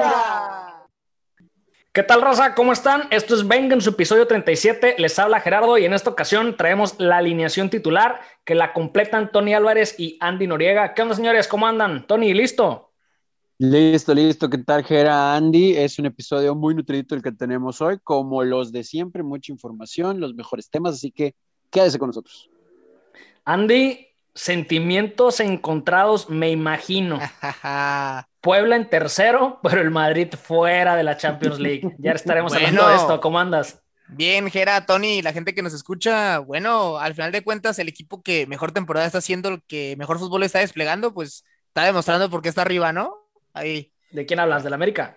Venga. ¿Qué tal, raza? ¿Cómo están? Esto es Venga en su episodio 37. Les habla Gerardo y en esta ocasión traemos la alineación titular que la completan Tony Álvarez y Andy Noriega. ¿Qué onda, señores? ¿Cómo andan? Tony, ¿listo? Listo, listo. ¿Qué tal, Gera Andy? Es un episodio muy nutrido el que tenemos hoy, como los de siempre, mucha información, los mejores temas, así que quédese con nosotros. Andy, sentimientos encontrados, me imagino. Puebla en tercero, pero el Madrid fuera de la Champions League. Ya estaremos hablando de esto. ¿Cómo andas? Bien, Gera, Tony, la gente que nos escucha, bueno, al final de cuentas, el equipo que mejor temporada está haciendo, el que mejor fútbol está desplegando, pues está demostrando por qué está arriba, ¿no? Ahí. ¿De quién hablas? ¿Del América?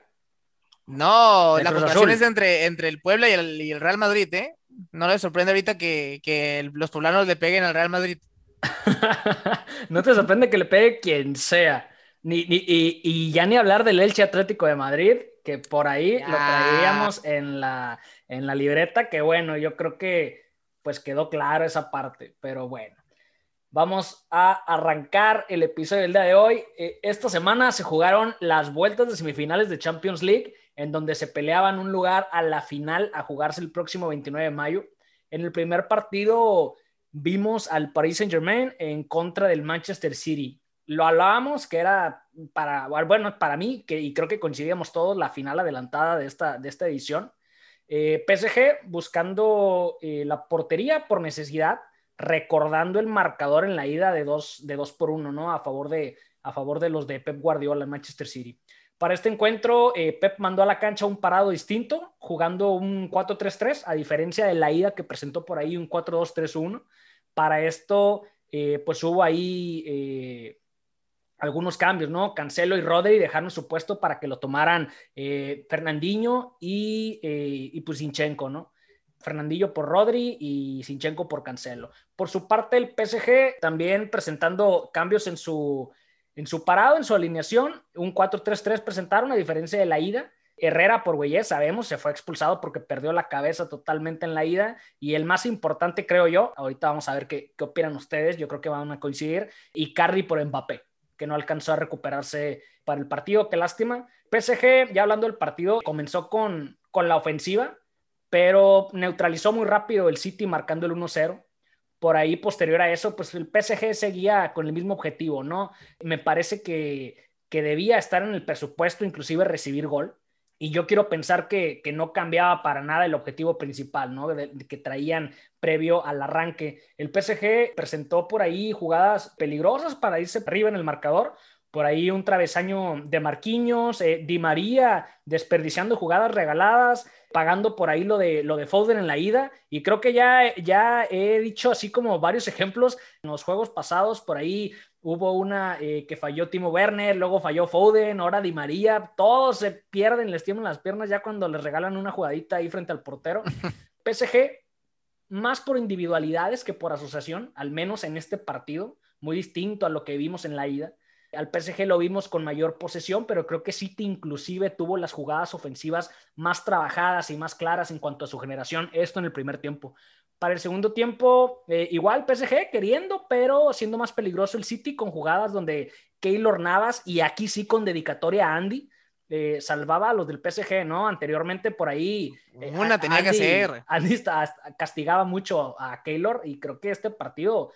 No, la comparación es entre, entre el Puebla y el, Real Madrid, ¿eh? No les sorprende ahorita que, que los poblanos le peguen al Real Madrid. no te sorprende que le pegue quien sea. Ni, y, ya ni hablar del Elche Atlético de Madrid, que por ahí lo traíamos en la, en la libreta, que bueno, yo creo que pues quedó claro esa parte, pero bueno. Vamos a arrancar el episodio del día de hoy. Eh, esta semana se jugaron las vueltas de semifinales de Champions League, en donde se peleaban un lugar a la final a jugarse el próximo 29 de mayo. En el primer partido vimos al Paris Saint Germain en contra del Manchester City lo hablábamos que era para, bueno, para mí, que, y creo que coincidíamos todos, la final adelantada de esta, de esta edición. Eh, PSG buscando eh, la portería por necesidad, recordando el marcador en la ida de 2 de dos por 1, ¿no? A favor, de, a favor de los de Pep Guardiola en Manchester City. Para este encuentro, eh, Pep mandó a la cancha un parado distinto, jugando un 4-3-3, a diferencia de la ida que presentó por ahí un 4-2-3-1. Para esto, pues hubo ahí algunos cambios, ¿no? Cancelo y Rodri dejaron su puesto para que lo tomaran eh, Fernandinho y, eh, y pues Sinchenko, ¿no? Fernandillo por Rodri y Sinchenko por Cancelo. Por su parte, el PSG también presentando cambios en su, en su parado, en su alineación. Un 4-3-3 presentaron, a diferencia de la ida. Herrera por Güeyes, sabemos, se fue expulsado porque perdió la cabeza totalmente en la ida. Y el más importante, creo yo, ahorita vamos a ver qué, qué opinan ustedes, yo creo que van a coincidir, y Carry por Mbappé que no alcanzó a recuperarse para el partido. Qué lástima. PSG, ya hablando del partido, comenzó con, con la ofensiva, pero neutralizó muy rápido el City marcando el 1-0. Por ahí, posterior a eso, pues el PSG seguía con el mismo objetivo, ¿no? Me parece que, que debía estar en el presupuesto, inclusive recibir gol y yo quiero pensar que, no cambiaba para nada el objetivo principal, ¿no? que traían previo al arranque. El PSG presentó por ahí jugadas peligrosas para irse arriba en el marcador. Por ahí un travesaño de Marquinhos, eh, Di María desperdiciando jugadas regaladas, pagando por ahí lo de, lo de Foden en la ida. Y creo que ya, ya he dicho así como varios ejemplos en los juegos pasados. Por ahí Hubo una eh, que falló Timo Werner, luego falló Foden, ahora Di María. Todos se pierden, les tiemblan las piernas ya cuando les regalan una jugadita ahí frente al portero. PSG, más por individualidades que por asociación, al menos en este partido, muy distinto a lo que vimos en la ida. Al PSG lo vimos con mayor posesión, pero creo que City inclusive tuvo las jugadas ofensivas más trabajadas y más claras en cuanto a su generación, esto en el primer tiempo. Para el segundo tiempo, eh, igual PSG queriendo, pero siendo más peligroso el City con jugadas donde Keylor Navas y aquí sí con dedicatoria a Andy. Eh, salvaba a los del PSG, ¿no? Anteriormente por ahí. Eh, Una tenía que hacer. Andy castigaba mucho a Keylor y creo que este partido,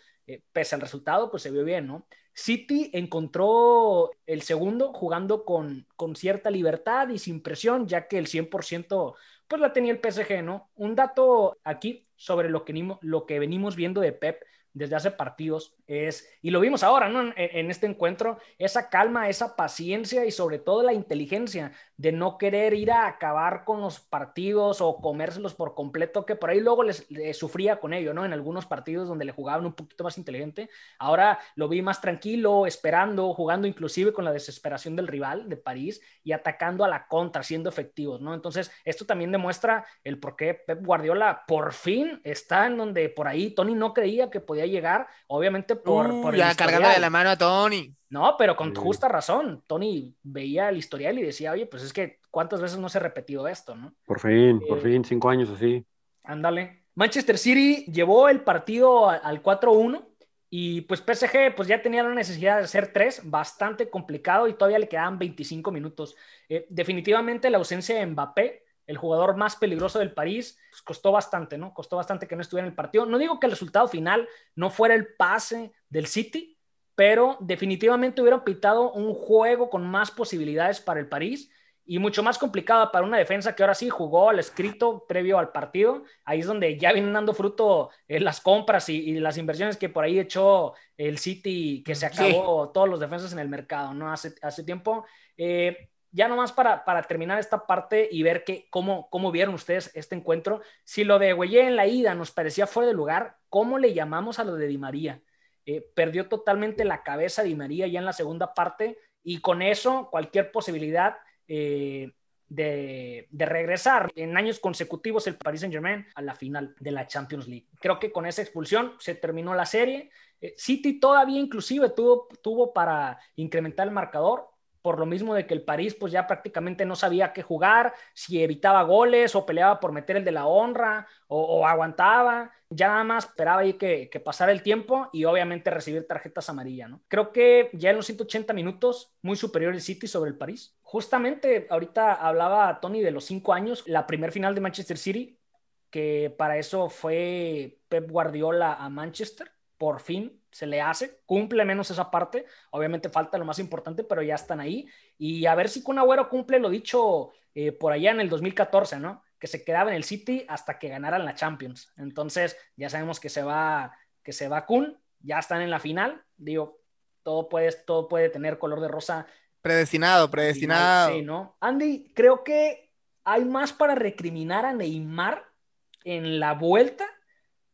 pese al resultado, pues se vio bien, ¿no? City encontró el segundo jugando con, con cierta libertad y sin presión, ya que el 100% pues la tenía el PSG, ¿no? Un dato aquí sobre lo que, venimos viendo de Pep desde hace partidos es, y lo vimos ahora, ¿no? En, este encuentro, esa calma, esa paciencia y sobre todo la inteligencia de no querer ir a acabar con los partidos o comérselos por completo, que por ahí luego les, sufría con ello, ¿no? En algunos partidos donde le jugaban un poquito más inteligente. Ahora lo vi más tranquilo, esperando, jugando inclusive con la desesperación del rival de París y atacando a la contra, siendo efectivos, ¿no? Entonces, esto también demuestra el por qué Pep Guardiola por fin está en donde por ahí Tony no creía que podía llegar, obviamente por, uh, ya cargando de la mano a Tony. No, pero con justa razón. Tony veía el historial y decía, oye, pues es que cuántas veces no se ha repetido esto, ¿no? Por fin, por eh, fin, cinco años así. Ándale. Manchester City llevó el partido al 4-1 Y pues PSG pues ya tenía la necesidad de hacer tres, bastante complicado y todavía le quedaban 25 minutos. Eh, definitivamente la ausencia de Mbappé, el jugador más peligroso del París, pues costó bastante, ¿no? Costó bastante que no estuviera en el partido. No digo que el resultado final no fuera el pase del City, pero definitivamente hubiera pitado un juego con más posibilidades para el París y mucho más complicada para una defensa que ahora sí jugó al escrito previo al partido. Ahí es donde ya vienen dando fruto eh, las compras y, las inversiones que por ahí echó el City, que se acabó todos los defensas en el mercado, ¿no? Hace, hace tiempo. Eh, ya nomás para, para terminar esta parte y ver que, cómo, cómo vieron ustedes este encuentro. Si lo de Güeye en la ida nos parecía fuera de lugar, ¿cómo le llamamos a lo de Di María? Eh, perdió totalmente la cabeza Di María ya en la segunda parte y con eso cualquier posibilidad eh, de, regresar en años consecutivos el Paris Saint Germain a la final de la Champions League. Creo que con esa expulsión se terminó la serie. Eh, City todavía inclusive tuvo, tuvo para incrementar el marcador, por lo mismo de que el París pues ya prácticamente no sabía qué jugar, si evitaba goles o peleaba por meter el de la honra o, aguantaba, ya nada más esperaba ahí que, pasara el tiempo y obviamente recibir tarjetas amarillas, ¿no? Creo que ya en los 180 minutos, muy superior el City sobre el París. Justamente ahorita hablaba Tony de los cinco años, la primer final de Manchester City, que para eso fue Pep Guardiola a Manchester, por fin se le hace, cumple menos esa parte, obviamente falta lo más importante, pero ya están ahí, y a ver si Kun Agüero cumple lo dicho eh, por allá en el 2014, ¿no? Que se quedaba en el City hasta que ganaran la Champions. Entonces, ya sabemos que se va, que se va Kun, ya están en la final, digo, todo puede, todo puede tener color de rosa. Predestinado, predestinado. Sí, ¿no? Andy, creo que hay más para recriminar a Neymar en la vuelta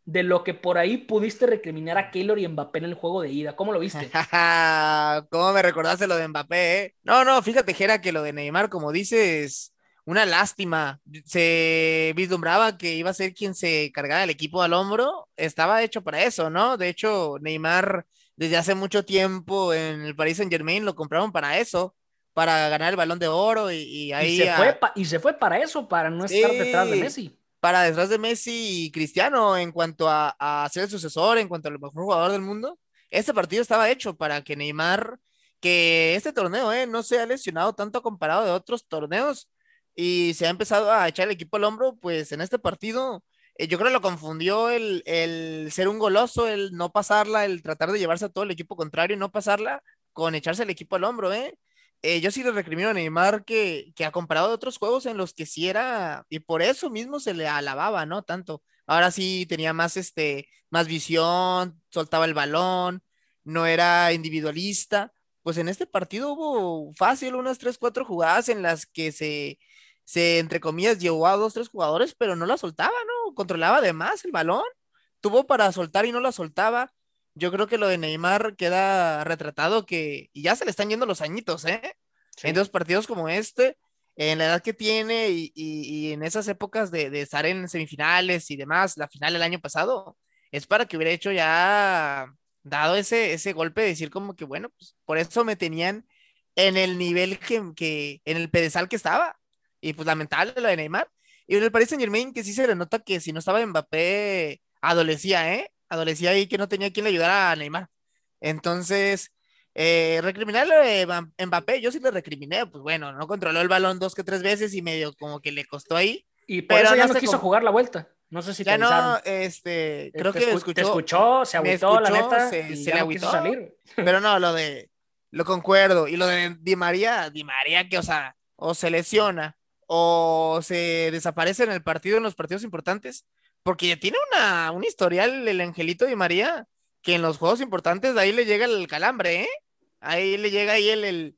de lo que por ahí pudiste recriminar a Keylor y Mbappé en el juego de ida. ¿Cómo lo viste? ¿Cómo me recordaste lo de Mbappé? Eh? No, no, fíjate, Jera, que lo de Neymar, como dices, una lástima. Se vislumbraba que iba a ser quien se cargara el equipo al hombro. Estaba hecho para eso, ¿no? De hecho, Neymar, desde hace mucho tiempo en el Paris Saint Germain, lo compraron para eso, para ganar el balón de oro y, ahí. se, fue y se fue para eso, para no estar detrás de Messi para detrás de Messi y Cristiano en cuanto a, ser el sucesor, en cuanto al mejor jugador del mundo. Este partido estaba hecho para que Neymar, que este torneo eh, no se ha lesionado tanto comparado de otros torneos y se ha empezado a echar el equipo al hombro, pues en este partido eh, yo creo que lo confundió el, el, ser un goloso, el no pasarla, el tratar de llevarse a todo el equipo contrario y no pasarla con echarse el equipo al hombro, ¿eh? Eh, yo sí le recrimino a Neymar que, que ha comparado de otros juegos en los que sí era, y por eso mismo se le alababa, ¿no? Tanto. Ahora sí tenía más, este, más visión, soltaba el balón, no era individualista. Pues en este partido hubo fácil unas tres, cuatro jugadas en las que se, se entre comillas, llevó a dos, tres jugadores, pero no la soltaba, ¿no? Controlaba de más el balón, tuvo para soltar y no la soltaba yo creo que lo de Neymar queda retratado que y ya se le están yendo los añitos, ¿eh? En dos partidos como este, en la edad que tiene y, en esas épocas de, estar en semifinales y demás, la final del año pasado, es para que hubiera hecho ya, dado ese, ese golpe de decir como que, bueno, pues por eso me tenían en el nivel que, que en el pedestal que estaba. Y pues lamentable lo de Neymar. Y en el Paris Saint Germain que sí se le nota que si no estaba Mbappé, adolecía, ¿eh? Adolecía ahí que no tenía quien le ayudara a Neymar. Entonces, eh, recriminarle a Mbappé, yo sí le recriminé, pues bueno, no controló el balón dos que tres veces y medio como que le costó ahí. Y pero eso ya no, quiso jugar la vuelta. No sé si ya no, este, creo que escuchó, te escuchó, se agüitó, la neta, se, se le agüitó. Salir. Pero no, lo de, lo concuerdo. Y lo de Di María, Di María que, o sea, o se lesiona o se desaparece en el partido, en los partidos importantes, porque tiene una, un historial el Angelito de María, que en los juegos importantes ahí le llega el calambre, ¿eh? Ahí le llega ahí el,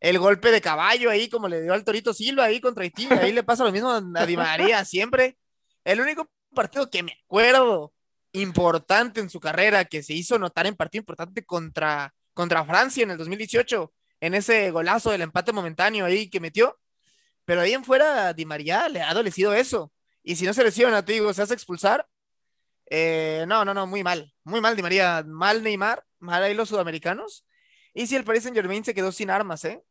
el, golpe de caballo ahí, como le dio al Torito Silva ahí contra Haití, ahí le pasa lo mismo a Di María siempre. El único partido que me acuerdo importante en su carrera, que se hizo notar en partido importante contra, contra Francia en el 2018, en ese golazo del empate momentáneo ahí que metió. Pero ahí en fuera, Di María le ha adolecido eso. Y si no se lesiona, te digo, se hace expulsar. Eh, no, no, no, muy mal. Muy mal, Di María. Mal Neymar. Mal ahí los sudamericanos. Y si el Paris Saint Germain se quedó sin armas, ¿eh?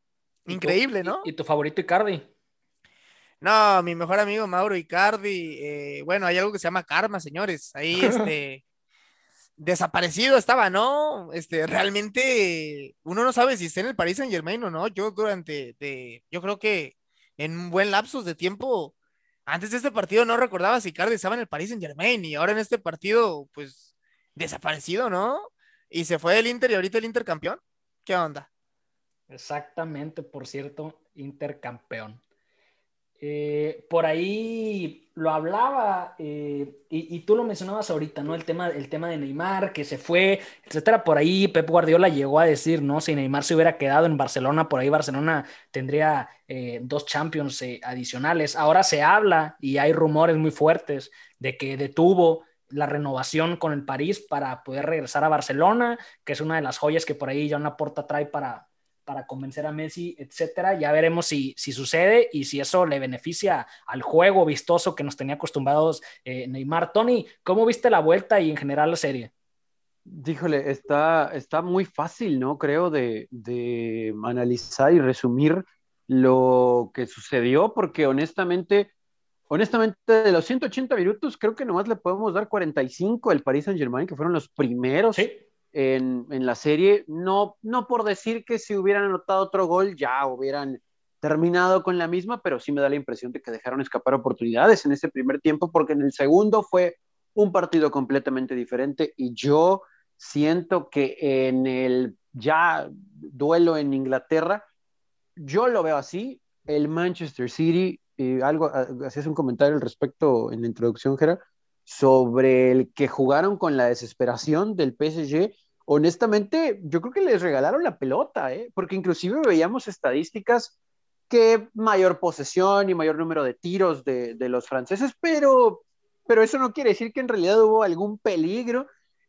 Increíble, ¿no? ¿Y tu favorito Icardi? No, mi mejor amigo Mauro Icardi. Eh, bueno, hay algo que se llama karma, señores. Ahí, este. desaparecido estaba, ¿no? Este, realmente uno no sabe si está en el Paris Saint Germain o no. Yo durante, de, yo creo que en un buen lapsus de tiempo, antes de este partido no recordaba si Cardi estaba en el Paris Saint Germain y ahora en este partido, pues, desaparecido, ¿no? Y se fue el Inter y ahorita el Inter campeón. ¿Qué onda? Exactamente, por cierto, intercampeón. Eh, por ahí lo hablaba eh, y, tú lo mencionabas ahorita, ¿no? El tema, el tema de Neymar, que se fue, etcétera. Por ahí Pep Guardiola llegó a decir, ¿no? Si Neymar se hubiera quedado en Barcelona, por ahí Barcelona tendría eh, dos Champions adicionales. Ahora se habla y hay rumores muy fuertes de que detuvo la renovación con el París para poder regresar a Barcelona, que es una de las joyas que por ahí John Laporta trae para, para convencer a Messi, etcétera. Ya veremos si, si sucede y si eso le beneficia al juego vistoso que nos tenía acostumbrados eh, Neymar. Tony, ¿cómo viste la vuelta y en general la serie? Díjole, está, está muy fácil, ¿no? Creo de, de analizar y resumir lo que sucedió, porque honestamente, honestamente, de los 180 minutos, creo que nomás le podemos dar 45 al Paris Saint Germain, que fueron los primeros ¿Sí? En, la serie, no, no por decir que si hubieran anotado otro gol ya hubieran terminado con la misma, pero sí me da la impresión de que dejaron escapar oportunidades en ese primer tiempo, porque en el segundo fue un partido completamente diferente. Y yo siento que en el ya duelo en Inglaterra, yo lo veo así, el Manchester City, y algo, hacías un comentario al respecto en la introducción, Gera, sobre el que jugaron con la desesperación del PSG honestamente, yo creo que les regalaron la pelota, ¿eh? porque inclusive veíamos estadísticas que mayor posesión y mayor número de tiros de, los franceses, pero, pero eso no quiere decir que en realidad hubo algún peligro.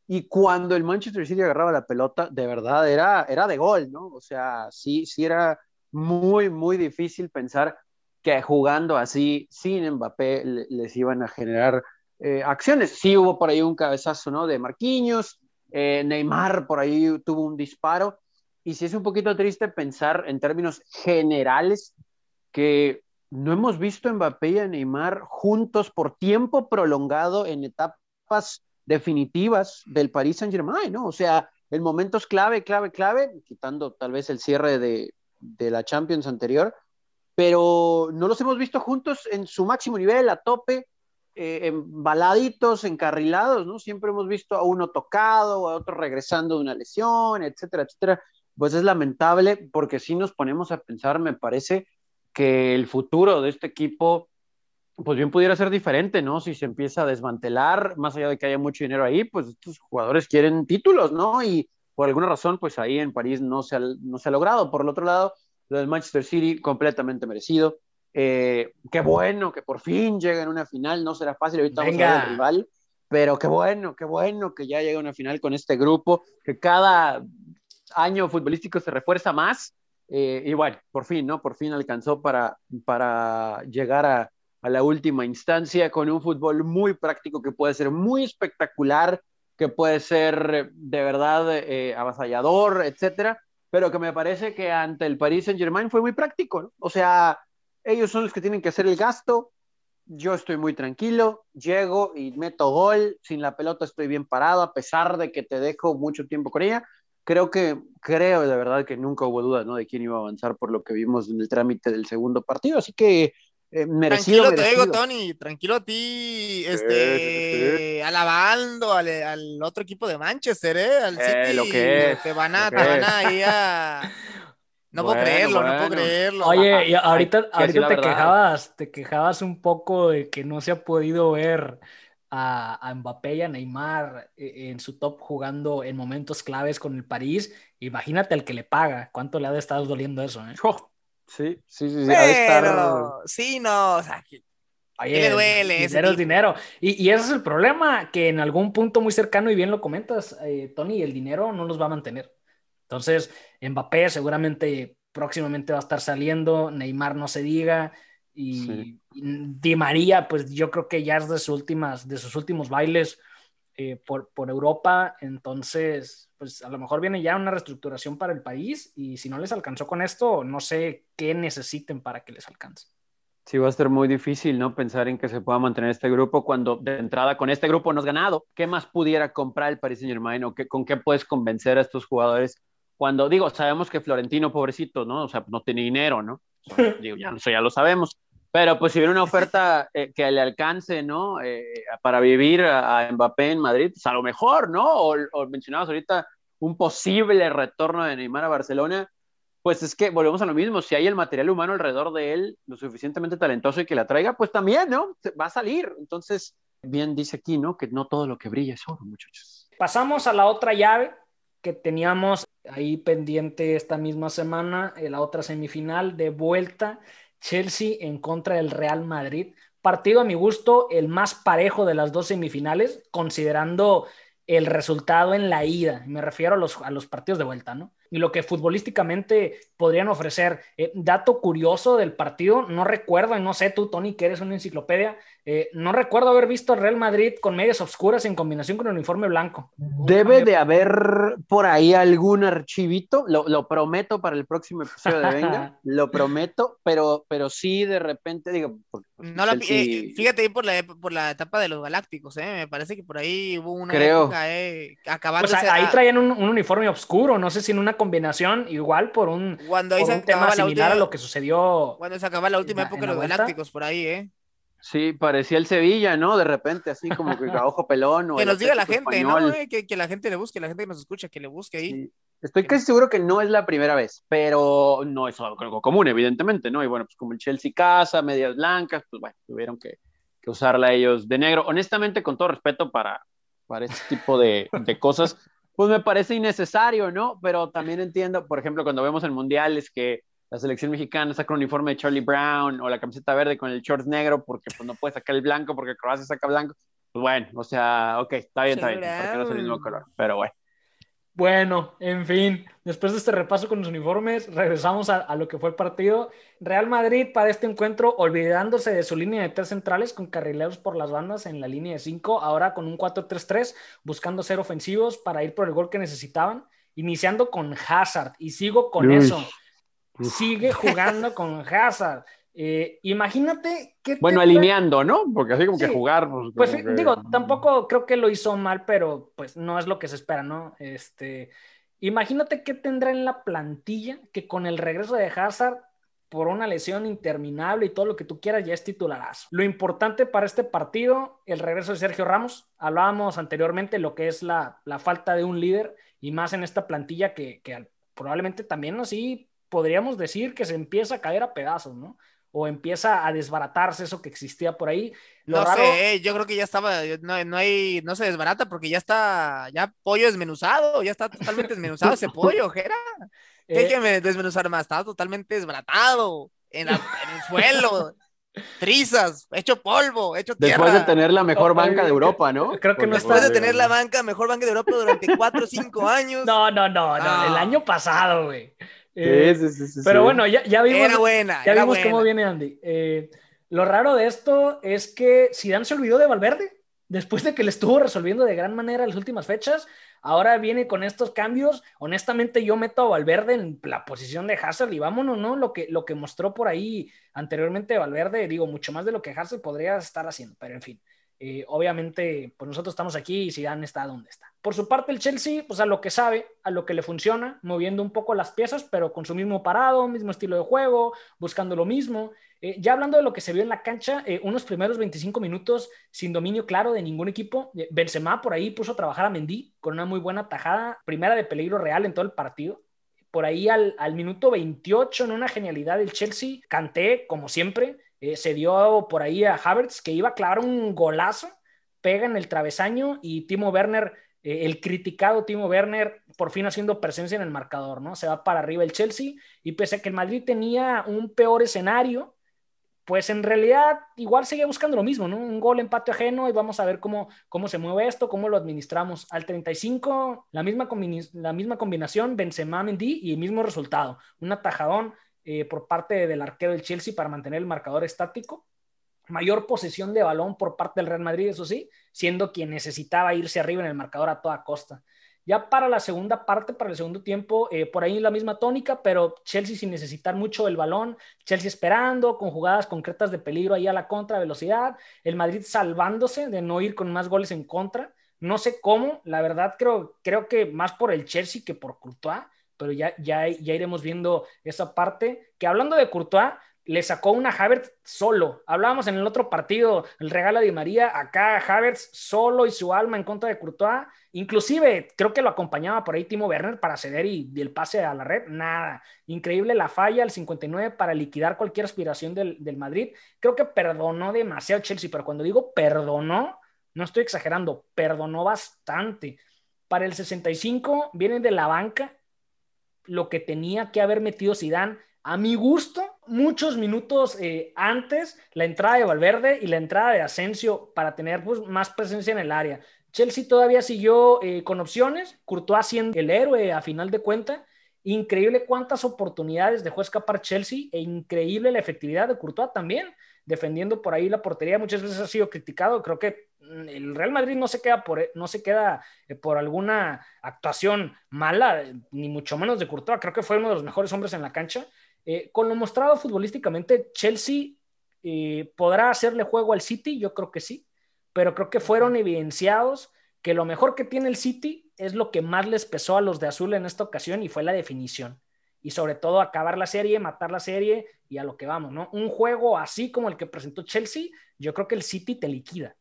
Y cuando el Manchester City agarraba la pelota, de verdad era, era de gol, ¿no? O sea, sí, sí era muy, muy difícil pensar que jugando así, sin Mbappé, les iban a generar eh, acciones. Sí hubo por ahí un cabezazo, ¿no? De Marquinhos, eh, Neymar por ahí tuvo un disparo. Y sí es un poquito triste pensar en términos generales que no hemos visto a Mbappé y a Neymar juntos por tiempo prolongado en etapas definitivas del Paris Saint Germain, ¿no? O sea, en momentos clave, clave, clave, quitando tal vez el cierre de, de la Champions anterior, pero no los hemos visto juntos en su máximo nivel, a tope, eh, embaladitos, encarrilados, ¿no? Siempre hemos visto a uno tocado, a otro regresando de una lesión, etcétera, etcétera. Pues es lamentable porque si nos ponemos a pensar, me parece que el futuro de este equipo, pues bien pudiera ser diferente, ¿no? Si se empieza a desmantelar, más allá de que haya mucho dinero ahí, pues estos jugadores quieren títulos, ¿no? Y por alguna razón, pues ahí en París no se ha, no se ha logrado. Por el otro lado, lo del Manchester City, completamente merecido. Eh, qué bueno que por fin llega en una final, no será fácil, ahorita vamos a ver el rival, pero qué bueno, qué bueno que ya llega a una final con este grupo, que cada año futbolístico se refuerza más. Eh, y bueno, por fin, ¿no? Por fin alcanzó para, para llegar a, a la última instancia con un fútbol muy práctico que puede ser muy espectacular, que puede ser de verdad eh, avasallador, etcétera, pero que me parece que ante el Paris Saint Germain fue muy práctico, ¿no? O sea, ellos son los que tienen que hacer el gasto. Yo estoy muy tranquilo, llego y meto gol. Sin la pelota estoy bien parado, a pesar de que te dejo mucho tiempo con ella. Creo que, creo de verdad que nunca hubo dudas ¿no? de quién iba a avanzar por lo que vimos en el trámite del segundo partido. Así que eh, merecido, tranquilo te digo, Tony, tranquilo a ti, este, alabando al, otro equipo de Manchester, ¿eh? Al eh, City, lo que te van a, te van a ir a, no puedo creerlo, no puedo creerlo. Oye, y ahorita, ahorita te, quejabas, te quejabas un poco de que no se ha podido ver a, a, Mbappé y a Neymar eh, en su top jugando en momentos claves con el París. Imagínate al que le paga, cuánto le ha de estar doliendo eso, ¿eh? sí, sí, sí, sí. Pero, sí, no, o sea, Oye, le duele. Dinero es dinero. Y, y, ese es el problema, que en algún punto muy cercano, y bien lo comentas, eh, Tony, el dinero no los va a mantener. Entonces, Mbappé seguramente próximamente va a estar saliendo, Neymar no se diga, y, Di María, pues yo creo que ya es de sus, últimas, de sus últimos bailes eh, por, por Europa, entonces, pues a lo mejor viene ya una reestructuración para el país, y si no les alcanzó con esto, no sé qué necesiten para que les alcance. Sí, va a ser muy difícil, ¿no? Pensar en que se pueda mantener este grupo cuando de entrada con este grupo no has ganado. ¿Qué más pudiera comprar el Paris Saint Germain o qué, con qué puedes convencer a estos jugadores? Cuando digo, sabemos que Florentino, pobrecito, ¿no? O sea, no tiene dinero, ¿no? digo, ya, eso ya lo sabemos. Pero pues si viene una oferta eh, que le alcance, ¿no? Eh, para vivir a, Mbappé en Madrid, pues a lo mejor, ¿no? O, o mencionabas ahorita un posible retorno de Neymar a Barcelona pues es que volvemos a lo mismo, si hay el material humano alrededor de él lo suficientemente talentoso y que la traiga, pues también, ¿no? Va a salir. Entonces, bien dice aquí, ¿no? Que no todo lo que brilla es oro, muchachos. Pasamos a la otra llave que teníamos ahí pendiente esta misma semana, eh, la otra semifinal de vuelta, Chelsea en contra del Real Madrid. Partido a mi gusto, el más parejo de las dos semifinales, considerando el resultado en la ida. Me refiero a los, a los partidos de vuelta, ¿no? Y lo que futbolísticamente podrían ofrecer. Eh, dato curioso del partido, no recuerdo, y no sé tú, Tony, que eres una enciclopedia, eh, no recuerdo haber visto al Real Madrid con medias oscuras en combinación con el uniforme blanco. Debe de haber por ahí algún archivito, lo, prometo para el próximo episodio de Venga, lo prometo, pero, pero sí de repente digo... no eh, fíjate ahí por la, por la etapa de los Galácticos, me parece que por ahí hubo una Creo. época acabando. ahí traían un, un, uniforme oscuro, no sé si en una combinación igual por un, cuando tema similar a lo que sucedió. Cuando se acaba la última época de los Galácticos, por ahí, ¿eh? Sí, parecía el Sevilla, ¿no? De repente, así como que a ojo pelón. que nos diga la gente, ¿no? Eh, que, que, la gente le busque, la gente que nos escucha, que le busque ahí. Estoy casi seguro que no es la primera vez, pero no es algo común, evidentemente, ¿no? Y bueno, pues como el Chelsea casa, medias blancas, pues bueno, tuvieron que, que usarla ellos de negro. Honestamente, con todo respeto para, para este tipo de, de cosas, pues me parece innecesario, ¿no? Pero también entiendo, por ejemplo, cuando vemos en mundiales que la selección mexicana saca un uniforme de Charlie Brown o la camiseta verde con el shorts negro porque pues no puede sacar el blanco porque Croacia saca blanco. Pues bueno, o sea, ok, está bien, está bien, porque no es el mismo color, pero bueno. Bueno, en fin, después de este repaso con los uniformes, regresamos a, lo que fue el partido. Real Madrid para este encuentro, olvidándose de su línea de tres centrales con carrileros por las bandas en la línea de cinco, ahora con un 4-3-3, buscando ser ofensivos para ir por el gol que necesitaban, iniciando con Hazard. Y sigo con eso. Sigue jugando con Hazard. Eh, imagínate que. Bueno, alineando, ¿no? Porque así como que jugar. Pues, pues digo, tampoco creo que lo hizo mal, pero pues no es lo que se espera, ¿no? Este. Imagínate qué tendrá en la plantilla que con el regreso de Hazard por una lesión interminable y todo lo que tú quieras, ya es titularazo. Lo importante para este partido, el regreso de Sergio Ramos. Hablábamos anteriormente lo que es la, la falta de un líder y más en esta plantilla que, que probablemente también así podríamos decir que se empieza a caer a pedazos, ¿no? O empieza a desbaratarse eso que existía por ahí. no sé, eh, yo creo que ya estaba, no, hay, no se desbarata porque ya está, ya pollo desmenuzado, ya está totalmente desmenuzado ese pollo, Jera. ¿Qué hay eh, que desmenuzar más? Está totalmente desbaratado en, el suelo. Trizas, hecho polvo, hecho tierra. Después de tener la mejor banca de Europa, ¿no? Creo que no está. Después de tener la banca, mejor banca de Europa durante 4 o 5 años. No, no, no, no, el ah. año pasado, güey. Eh, pero bueno, ya, ya vimos, era buena, ya vimos cómo viene Andy. Eh, lo raro de esto es que Zidane se olvidó de Valverde después de que le estuvo resolviendo de gran manera las últimas fechas. Ahora viene con estos cambios. Honestamente, yo meto a Valverde en la posición de Hazard y vámonos, ¿no? Lo que, lo que mostró por ahí anteriormente Valverde, digo, mucho más de lo que Hazard podría estar haciendo, pero en fin. Eh, obviamente, pues nosotros estamos aquí y Zidane está donde está. Por su parte, el Chelsea, pues a lo que sabe, a lo que le funciona, moviendo un poco las piezas, pero con su mismo parado, mismo estilo de juego, buscando lo mismo. Eh, ya hablando de lo que se vio en la cancha, eh, unos primeros 25 minutos sin dominio claro de ningún equipo. Benzema por ahí puso a trabajar a Mendy con una muy buena tajada, primera de peligro real en todo el partido. Por ahí al, minuto 28, en una genialidad del Chelsea, canté, como siempre, eh, se dio por ahí a Havertz que iba a clavar un golazo, pega en el travesaño y Timo Werner, eh, el criticado Timo Werner, por fin haciendo presencia en el marcador, ¿no? Se va para arriba el Chelsea y pese a que el Madrid tenía un peor escenario, pues en realidad igual seguía buscando lo mismo, ¿no? Un gol empate ajeno y vamos a ver cómo, cómo se mueve esto, cómo lo administramos. Al 35, la misma, la misma combinación, Benzema-Mendy y el mismo resultado, un atajadón eh, por parte del arquero del Chelsea para mantener el marcador estático. Mayor posesión de balón por parte del Real Madrid, eso sí, siendo quien necesitaba irse arriba en el marcador a toda costa. Ya para la segunda parte, para el segundo tiempo, eh, por ahí la misma tónica, pero Chelsea sin necesitar mucho el balón, Chelsea esperando, con jugadas concretas de peligro ahí a la contra velocidad, el Madrid salvándose de no ir con más goles en contra. No sé cómo, la verdad creo, creo que más por el Chelsea que por Courtois, pero ya, ya, ya iremos viendo esa parte. Que hablando de Courtois, le sacó una Havertz solo. Hablábamos en el otro partido, el regalo de María, acá Havertz solo y su alma en contra de Courtois. Inclusive creo que lo acompañaba por ahí Timo Werner para ceder y, el pase a la red. Nada. Increíble la falla al 59 para liquidar cualquier aspiración del, del Madrid. Creo que perdonó demasiado Chelsea, pero cuando digo perdonó, no estoy exagerando, perdonó bastante. Para el 65 viene de la banca lo que tenía que haber metido Zidane a mi gusto, muchos minutos eh, antes, la entrada de Valverde y la entrada de Asensio para tener pues, más presencia en el área. Chelsea todavía siguió eh, con opciones, Courtois siendo el héroe a final de cuenta. Increíble cuántas oportunidades dejó escapar Chelsea e increíble la efectividad de Courtois también, defendiendo por ahí la portería. Muchas veces ha sido criticado. Creo que mm, el Real Madrid no se queda por, no se queda, eh, por alguna actuación mala, ni mucho menos de Courtois. Creo que fue uno de los mejores hombres en la cancha eh, con lo mostrado futbolísticamente, Chelsea eh, podrá hacerle juego al City, yo creo que sí, pero creo que fueron evidenciados que lo mejor que tiene el City es lo que más les pesó a los de azul en esta ocasión y fue la definición. Y sobre todo acabar la serie, matar la serie y a lo que vamos, ¿no? Un juego así como el que presentó Chelsea, yo creo que el City te liquida.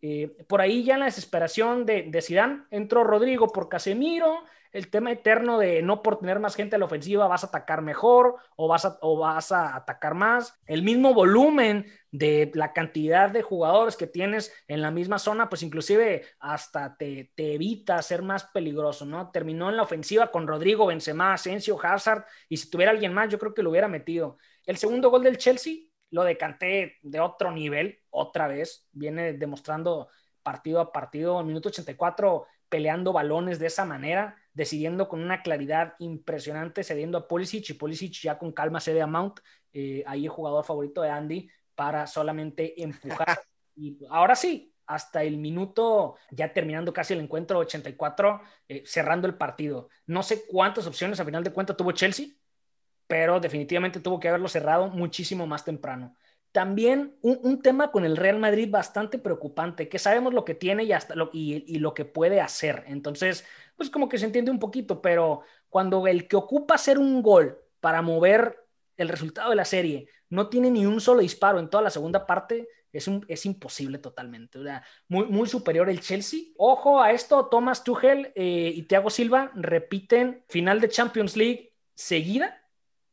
Eh, por ahí ya en la desesperación de, de entró Rodrigo por Casemiro, el tema eterno de no por tener más gente a la ofensiva vas a atacar mejor o vas a, o vas a atacar más. El mismo volumen de la cantidad de jugadores que tienes en la misma zona, pues inclusive hasta te, te evita ser más peligroso, ¿no? Terminó en la ofensiva con Rodrigo, Benzema, Asensio, Hazard y si tuviera alguien más yo creo que lo hubiera metido. El segundo gol del Chelsea lo decanté de otro nivel, otra vez, viene demostrando partido a partido, en minuto 84 peleando balones de esa manera, decidiendo con una claridad impresionante, cediendo a Pulisic y Pulisic ya con calma cede a Mount, eh, ahí el jugador favorito de Andy, para solamente empujar. y ahora sí, hasta el minuto, ya terminando casi el encuentro 84, eh, cerrando el partido. No sé cuántas opciones a final de cuentas tuvo Chelsea, pero definitivamente tuvo que haberlo cerrado muchísimo más temprano. También un, tema con el Real Madrid bastante preocupante, que sabemos lo que tiene y, hasta lo, y lo que puede hacer. Entonces, pues como que se entiende un poquito, pero cuando el que ocupa hacer un gol para mover el resultado de la serie no tiene ni un solo disparo en toda la segunda parte, es, un, es imposible totalmente. Muy, muy superior el Chelsea. Ojo a esto, Thomas Tuchel eh, y Thiago Silva repiten final de Champions League seguida.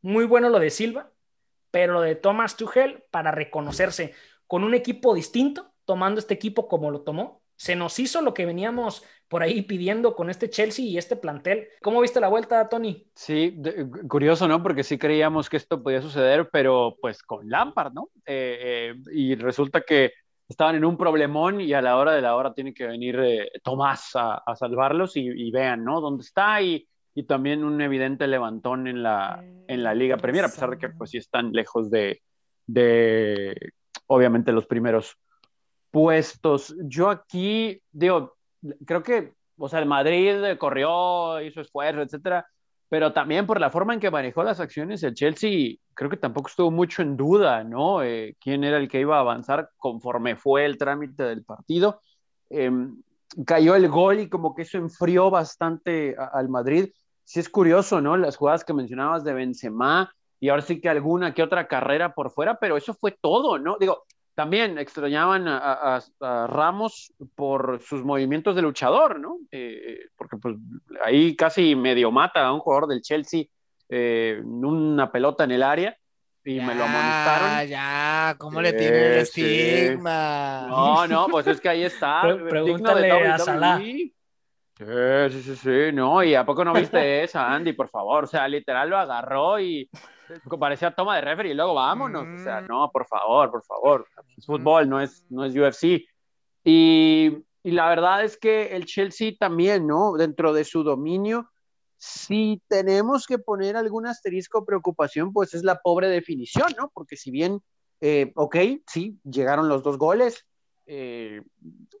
Muy bueno lo de Silva, pero lo de Thomas Tuchel para reconocerse con un equipo distinto, tomando este equipo como lo tomó. Se nos hizo lo que veníamos por ahí pidiendo con este Chelsea y este plantel. ¿Cómo viste la vuelta, Tony? Sí, curioso, ¿no? Porque sí creíamos que esto podía suceder, pero pues con Lampard, ¿no? Eh, eh, y resulta que estaban en un problemón y a la hora de la hora tiene que venir eh, Tomás a, salvarlos y, vean, ¿no? Dónde está y, y, también un evidente levantón en la, en la Liga Premier, a pesar de que pues sí están lejos de, de obviamente, los primeros puestos. Yo aquí, digo, creo que, o sea, el Madrid corrió, hizo esfuerzo, etcétera, pero también por la forma en que manejó las acciones, el Chelsea creo que tampoco estuvo mucho en duda, ¿no? Eh, quién era el que iba a avanzar conforme fue el trámite del partido. Em, cayó el gol y como que eso enfrió bastante al Madrid. Sí es curioso, ¿no? Las jugadas que mencionabas de Benzema y ahora sí que alguna que otra carrera por fuera, pero eso fue todo, ¿no? Digo, también extrañaban a, Ramos por sus movimientos de luchador, ¿no? Eh, porque pues ahí casi medio mata a un jugador del Chelsea eh, en una pelota en el área y me lo amonestaron. Ya, ¿cómo le tiene el estigma? No, no, pues es que ahí está. pregúntale a Salah. Sí, sí, sí, sí, no, y ¿a poco no viste esa, Andy? Por favor, o sea, literal lo agarró y parecía toma de referee y luego vámonos. O sea, mm. no, por favor, por favor. Es fútbol, no es, no es UFC. Y, y, la verdad es que el Chelsea también, ¿no? Dentro de su dominio, si tenemos que poner algún asterisco preocupación, pues es la pobre definición, ¿no? Porque si bien, eh, ok, sí, llegaron los dos goles, eh,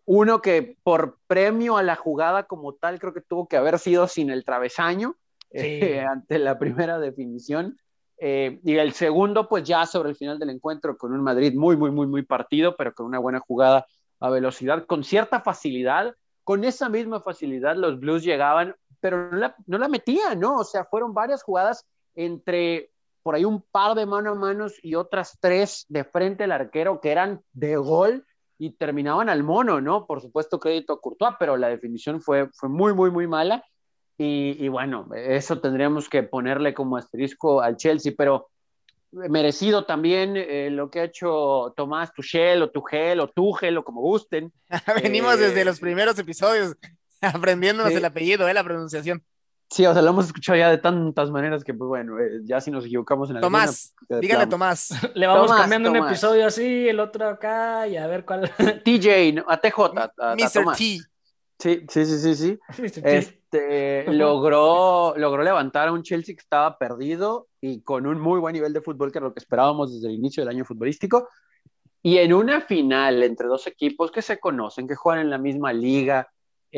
uno que por premio a la jugada como tal creo que tuvo que haber sido sin el travesaño eh, ante la primera definición. Eh, y el segundo, pues ya sobre el final del encuentro con un Madrid muy, muy, muy, muy partido, pero con una buena jugada a velocidad, con cierta facilidad. Con esa misma facilidad los Blues llegaban, pero no la, no la metían, ¿no? O sea, fueron varias jugadas entre por ahí un par de mano a manos y otras tres de frente al arquero que eran de gol y terminaban al mono, ¿no? Por supuesto, crédito a Courtois, pero la definición fue, fue muy, muy, muy mala. Y, bueno, eso tendríamos que ponerle como asterisco al Chelsea, pero merecido también eh, lo que ha hecho Tomás Tuchel o Tuchel o Tuchel o como gusten. Venimos desde eh, los primeros episodios aprendiéndonos el apellido, eh, la pronunciación. Sí, o sea, lo hemos escuchado ya de tantas maneras que, pues bueno, eh, ya si nos equivocamos en Tomás, alguna, dígale Tomás. Le vamos cambiando un episodio así, el otro acá, y a ver cuál. TJ, a TJ, a, Mr. T. Sí, sí, sí, sí, sí. Este, logró, logró levantar a un Chelsea que estaba perdido y con un muy buen nivel de fútbol, que es lo que esperábamos desde el inicio del año futbolístico. Y en una final entre dos equipos que se conocen, que juegan en la misma liga,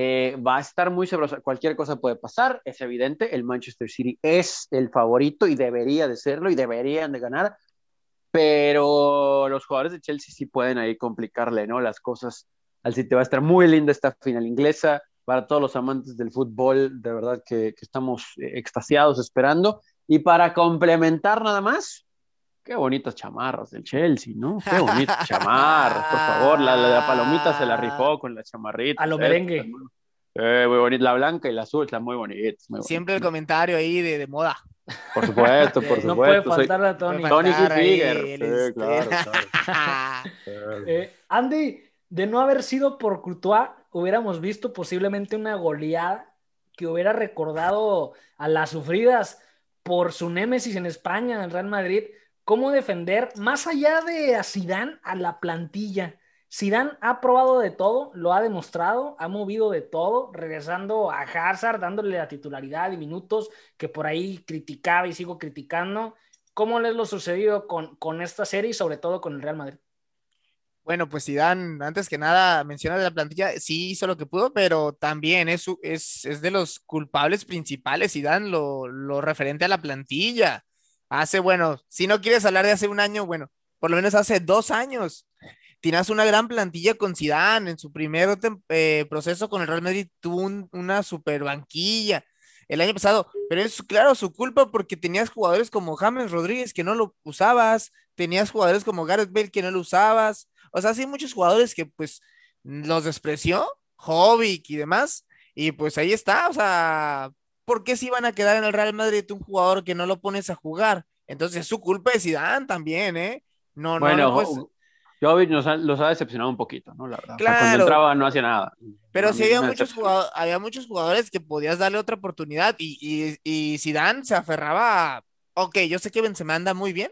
eh, va a estar muy sabrosa. Cualquier cosa puede pasar, es evidente. El Manchester City es el favorito y debería de serlo y deberían de ganar. Pero los jugadores de Chelsea sí pueden ahí complicarle, ¿no? Las cosas al City. Va a estar muy linda esta final inglesa. Para todos los amantes del fútbol, de verdad que, estamos eh, extasiados esperando. Y para complementar nada más, Qué bonitas chamarras del Chelsea, ¿no? Qué bonitas chamarras, por favor. La, la, palomita se la rifó con la chamarrita. A lo merengue. Eh, muy bonita. La blanca y la azul están muy bonitas. Siempre el comentario ahí de, de, moda. Por supuesto, por supuesto. No puede faltar a Tony. Tony Hilfiger. Sí, este. claro, eh, Andy, de no haber sido por Courtois, hubiéramos visto posiblemente una goleada que hubiera recordado a las sufridas por su némesis en España, en el Real Madrid, cómo defender más allá de a Zidane a la plantilla. Zidane ha probado de todo, lo ha demostrado, ha movido de todo, regresando a Hazard, dándole la titularidad y minutos que por ahí criticaba y sigo criticando. ¿Cómo les lo sucedido con, con esta serie y sobre todo con el Real Madrid? Bueno, pues Zidane, antes que nada, menciona de la plantilla, sí hizo lo que pudo, pero también es, es, es de los culpables principales, Zidane, lo, lo referente a la plantilla Hace, bueno, si no quieres hablar de hace un año, bueno, por lo menos hace dos años. Tienes una gran plantilla con Zidane. En su primer eh, proceso con el Real Madrid tuvo una super banquilla el año pasado, pero es claro su culpa porque tenías jugadores como James Rodríguez que no lo usabas, tenías jugadores como Gareth Bale que no lo usabas, o sea, sí muchos jugadores que pues los despreció, Jovic y demás, y pues ahí está, o sea, ¿por qué se iban a quedar en el Real Madrid un jugador que no lo pones a jugar? Entonces es su culpa de Zidane también, ¿eh? No, bueno, no Jovic nos los ha decepcionado un poquito, ¿no? La verdad. Claro. cuando entraba no hacía nada. Pero sí había muchos, jugadores, había muchos jugadores que podías darle otra oportunidad y, y, y Zidane se aferraba a, ok, yo sé que Benzema anda muy bien,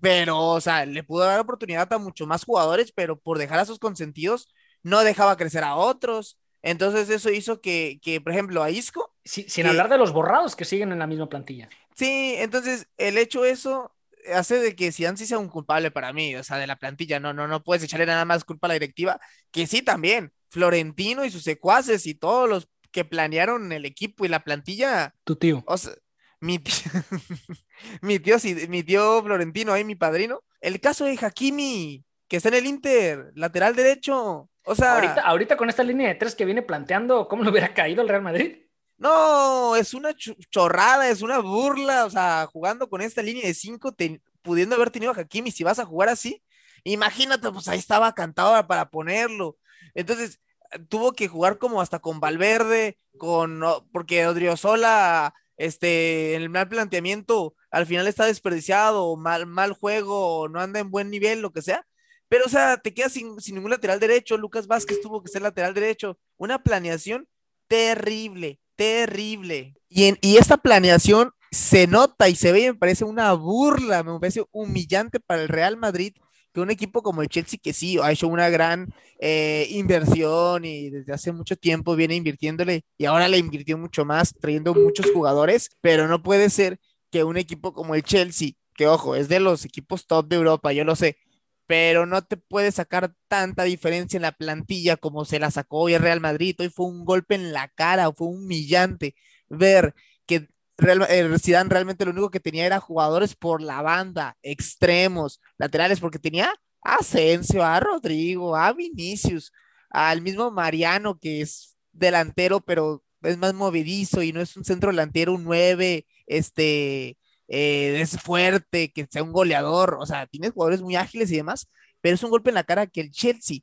pero, o sea, le pudo dar oportunidad a muchos más jugadores, pero por dejar a sus consentidos, no dejaba crecer a otros. Entonces eso hizo que, que por ejemplo, a Isco... sin hablar de los borrados que siguen en la misma plantilla. Sí, entonces el hecho eso hace de que Zidane sí sea un culpable para mí, o sea, de la plantilla, no, no, no puedes echarle nada más culpa a la directiva, que sí también, Florentino y sus secuaces y todos los que planearon el equipo y la plantilla. Tu tío. O sea, mi tío, mi tío, mi tío Florentino, ahí mi padrino. El caso de Hakimi, que está en el Inter, lateral derecho. O sea, ahorita, ahorita con esta línea de tres que viene planteando, ¿cómo le hubiera caído el Real Madrid? No, es una chorrada, es una burla. O sea, jugando con esta línea de cinco, pudiendo haber tenido a Hakimi, si vas a jugar así, imagínate, pues ahí estaba cantado para ponerlo. Entonces, tuvo que jugar como hasta con Valverde, con porque Odriozola, este, en el mal planteamiento, al final está desperdiciado, mal, mal juego, no anda en buen nivel, lo que sea. Pero, o sea, te quedas sin, ningún lateral derecho. Lucas Vázquez tuvo que ser lateral derecho. Una planeación terrible, terrible. Y, en, y esta planeación se nota y se ve y me parece una burla, me parece humillante para el Real Madrid que un equipo como el Chelsea, que sí ha hecho una gran eh, inversión y desde hace mucho tiempo viene invirtiéndole y ahora le invirtió mucho más, trayendo muchos jugadores, pero no puede ser que un equipo como el Chelsea, que ojo, es de los equipos top de Europa, yo lo sé, pero no te puede sacar tanta diferencia en la plantilla como se la sacó hoy el Real Madrid. Hoy fue un golpe en la cara, fue humillante ver que Real, eh, realmente lo único que tenía era jugadores por la banda, extremos, laterales, porque tenía a Asensio, a Rodrigo, a Vinicius, al mismo Mariano, que es delantero, pero es más movedizo y no es un centro delantero, un 9, este, eh, es fuerte, que sea un goleador, o sea, tiene jugadores muy ágiles y demás, pero es un golpe en la cara que el Chelsea,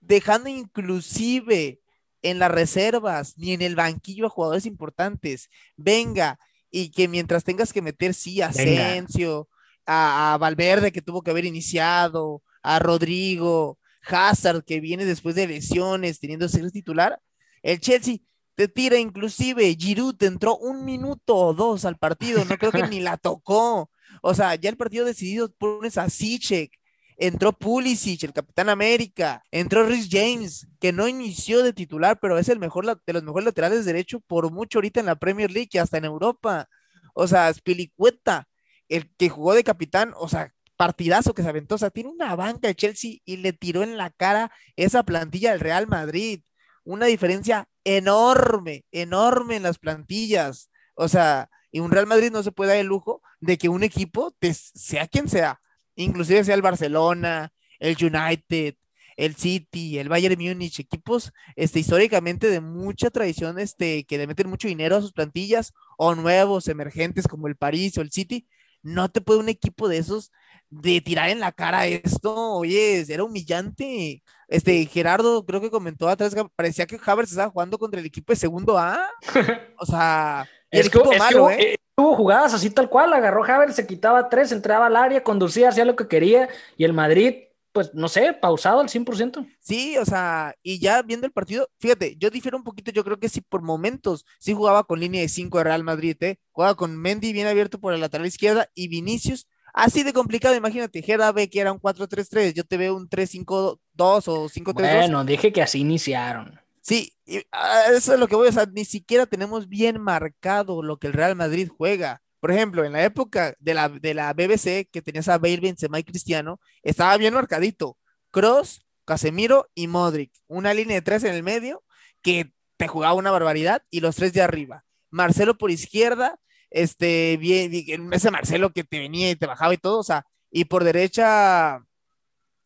dejando inclusive en las reservas ni en el banquillo a jugadores importantes, venga, y que mientras tengas que meter, sí, a Asensio, a, a Valverde que tuvo que haber iniciado, a Rodrigo, Hazard que viene después de lesiones, teniendo ser titular, el Chelsea te tira inclusive, Giroud entró un minuto o dos al partido, no creo que ni la tocó. O sea, ya el partido decidido pones a Sichek, entró Pulisic, el Capitán América, entró Rhys James, que no inició de titular, pero es el mejor de los mejores laterales derecho por mucho ahorita en la Premier League y hasta en Europa. O sea, Spilicueta, el que jugó de capitán, o sea, partidazo que se aventó, o sea, tiene una banca de Chelsea y le tiró en la cara esa plantilla del Real Madrid. Una diferencia enorme, enorme en las plantillas. O sea, y un Real Madrid no se puede dar el lujo de que un equipo, sea quien sea, inclusive sea el Barcelona, el United, el City, el Bayern Múnich, equipos este, históricamente de mucha tradición, este, que le meten mucho dinero a sus plantillas, o nuevos, emergentes como el París o el City, no te puede un equipo de esos de tirar en la cara esto, oye, era humillante. Este, Gerardo creo que comentó atrás que parecía que Havertz estaba jugando contra el equipo de segundo A. O sea, es que, hubo, ¿eh? hubo, jugadas así tal cual, agarró Havertz, se quitaba tres, entraba al área, conducía, hacía lo que quería y el Madrid pues no sé, pausado al 100%. Sí, o sea, y ya viendo el partido, fíjate, yo difiero un poquito, yo creo que sí por momentos, sí jugaba con línea de 5 de Real Madrid, ¿eh? jugaba con Mendy bien abierto por el lateral izquierda y Vinicius, así de complicado, imagínate, Gerda ve que era un 4-3-3, yo te veo un 3-5-2 o 5-3-2. Bueno, dije que así iniciaron. Sí, ah, eso es lo que voy a, o sea, ni siquiera tenemos bien marcado lo que el Real Madrid juega. Por ejemplo, en la época de la, de la BBC, que tenías a Bale, Benzema y Cristiano, estaba bien marcadito. Cross, Casemiro y Modric. Una línea de tres en el medio que te jugaba una barbaridad y los tres de arriba. Marcelo por izquierda, este, bien, ese Marcelo que te venía y te bajaba y todo, o sea, y por derecha,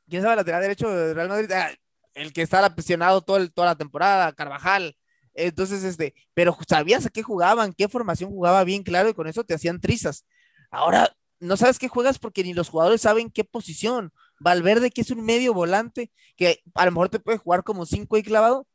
¿quién sabe lateral derecho de Real Madrid? Ah, el que estaba presionado todo toda la temporada, Carvajal. Entonces, este, pero sabías a qué jugaban, qué formación jugaba bien claro y con eso te hacían trizas. Ahora no sabes qué juegas porque ni los jugadores saben qué posición. Valverde, que es un medio volante, que a lo mejor te puede jugar como cinco y clavado,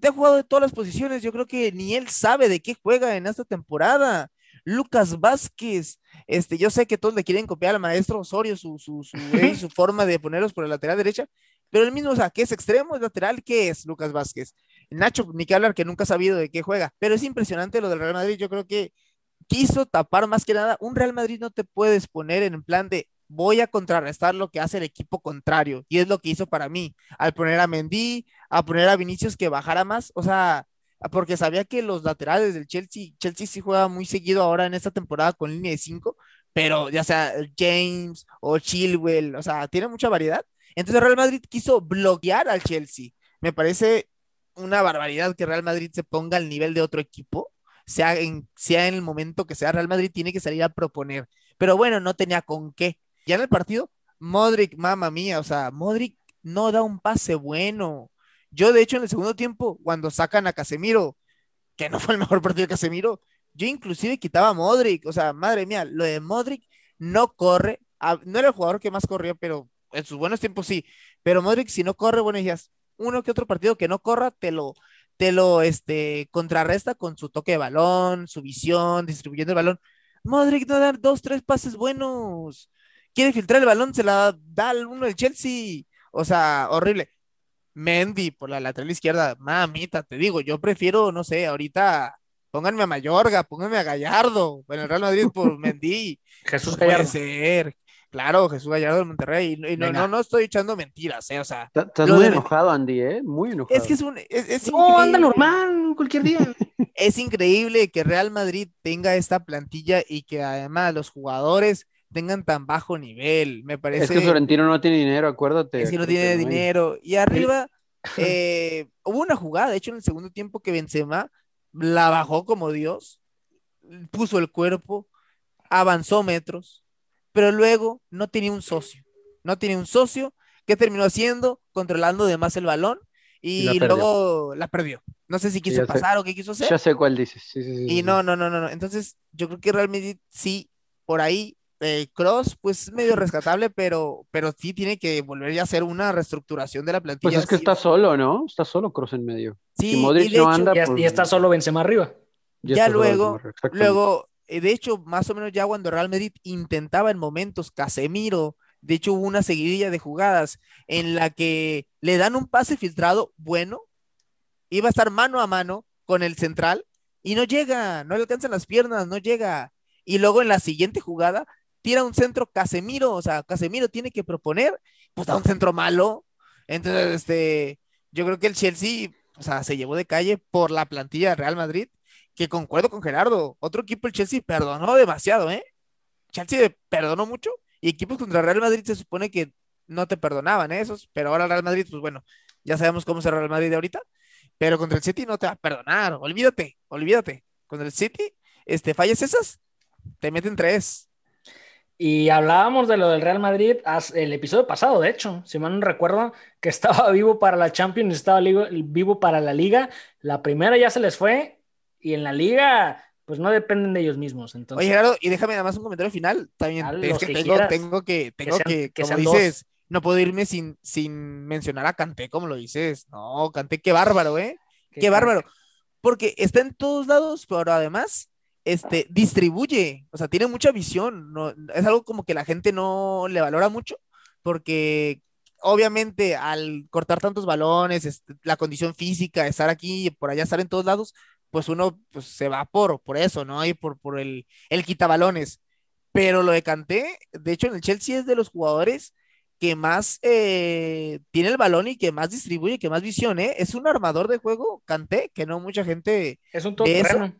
te ha jugado de todas las posiciones. Yo creo que ni él sabe de qué juega en esta temporada. Lucas Vázquez, este, yo sé que todos le quieren copiar al maestro Osorio su, su, su, su forma de ponerlos por el lateral derecha, pero el mismo, o sea, ¿qué es extremo? ¿Es lateral? ¿Qué es Lucas Vázquez? Nacho, ni que hablar que nunca ha sabido de qué juega, pero es impresionante lo del Real Madrid. Yo creo que quiso tapar más que nada. Un Real Madrid no te puedes poner en plan de voy a contrarrestar lo que hace el equipo contrario, y es lo que hizo para mí, al poner a Mendy, a poner a Vinicius que bajara más, o sea, porque sabía que los laterales del Chelsea, Chelsea sí juega muy seguido ahora en esta temporada con línea de 5, pero ya sea James o Chilwell, o sea, tiene mucha variedad entonces Real Madrid quiso bloquear al Chelsea. Me parece una barbaridad que Real Madrid se ponga al nivel de otro equipo, sea en, sea en el momento que sea, Real Madrid tiene que salir a proponer. Pero bueno, no tenía con qué. Ya en el partido, Modric, mamá mía, o sea, Modric no da un pase bueno. Yo, de hecho, en el segundo tiempo, cuando sacan a Casemiro, que no fue el mejor partido de Casemiro, yo inclusive quitaba a Modric, o sea, madre mía, lo de Modric no corre, no era el jugador que más corrió, pero en sus buenos tiempos sí, pero Modric si no corre, bueno, ya uno que otro partido que no corra, te lo, te lo este, contrarresta con su toque de balón, su visión, distribuyendo el balón. Modric no da dos, tres pases buenos. Quiere filtrar el balón, se la da al uno del Chelsea. O sea, horrible. Mendy por la lateral izquierda, mamita, te digo, yo prefiero, no sé, ahorita pónganme a Mayorga, pónganme a Gallardo, en el Real Madrid por Mendy. Jesús Gallardo. Puede ser, Claro, Jesús Gallardo de Monterrey. Y, no, no, no, estoy echando mentiras, ¿eh? O sea. Estás muy enojado, Andy, ¿eh? Muy enojado. Es que es un. Es, no, anda normal, cualquier día. es increíble que Real Madrid tenga esta plantilla y que además los jugadores tengan tan bajo nivel. Me parece. Es que Florentino no tiene dinero, acuérdate. Que no tiene dinero. Y arriba eh, hubo una jugada, de hecho, en el segundo tiempo que Benzema la bajó como Dios, puso el cuerpo, avanzó metros, pero luego no tenía un socio. No tenía un socio. ¿Qué terminó haciendo? Controlando de más el balón y, luego la perdió. No sé si quiso pasar o qué quiso hacer. Ya sé cuál dices. y no, no, no, no, no. Entonces, yo creo que realmente sí, por ahí, eh, Cross, pues medio rescatable, pero, pero sí tiene que volver ya a hacer una reestructuración de la plantilla. Pues es que está solo, ¿no? Está solo Cross en medio. Sí, y, anda, pues y, está solo Benzema arriba. Ya, luego, luego, eh, de hecho, más o menos ya cuando Real Madrid intentaba en momentos Casemiro, de hecho hubo una seguidilla de jugadas en la que le dan un pase filtrado bueno, iba a estar mano a mano con el central y no llega, no le alcanzan las piernas, no llega. Y luego en la siguiente jugada tira un centro Casemiro, o sea, Casemiro tiene que proponer, pues da un centro malo. Entonces, este, yo creo que el Chelsea, o sea, se llevó de calle por la plantilla de Real Madrid que concuerdo con Gerardo, otro equipo, el Chelsea, perdonó demasiado, ¿eh? Chelsea perdonó mucho y equipos contra Real Madrid se supone que no te perdonaban ¿eh? esos, pero ahora Real Madrid, pues bueno, ya sabemos cómo el Real Madrid de ahorita, pero contra el City no te va a perdonar, olvídate, olvídate. Contra el City, este, fallas esas, te meten tres. Y hablábamos de lo del Real Madrid el episodio pasado, de hecho, si mal no recuerdo, que estaba vivo para la Champions, estaba vivo para la Liga. La primera ya se les fue y en la liga, pues no dependen de ellos mismos. Entonces... Oye, Gerardo, y déjame nada más un comentario final. También es que, tengo, tengo, que, tengo que, como dices, no puedo irme sin, sin mencionar a Canté, como lo dices. No, Canté, qué bárbaro, ¿eh? Qué, bárbaro. Porque está en todos lados, pero además este, distribuye, o sea, tiene mucha visión. No, es algo como que la gente no le valora mucho, porque obviamente al cortar tantos balones, este, la condición física, estar aquí y por allá, estar en todos lados, pues uno pues, se va por, por eso, ¿no? Y por, por el, el quitabalones. Pero lo de Canté, de hecho, en el Chelsea es de los jugadores que más eh, tiene el balón y que más distribuye, que más visión, ¿eh? Es un armador de juego, Canté, que no mucha gente. Es un todo eso.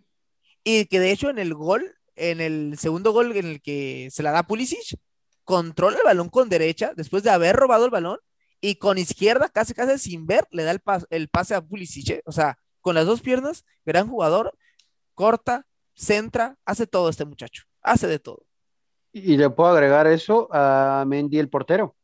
Y que de hecho en el gol, en el segundo gol en el que se la da Pulisic, controla el balón con derecha después de haber robado el balón y con izquierda, casi casi sin ver, le da el, el pase a Pulisic. ¿eh? O sea, con las dos piernas, gran jugador, corta, centra, hace todo este muchacho, hace de todo. Y le puedo agregar eso a Mendy, el portero.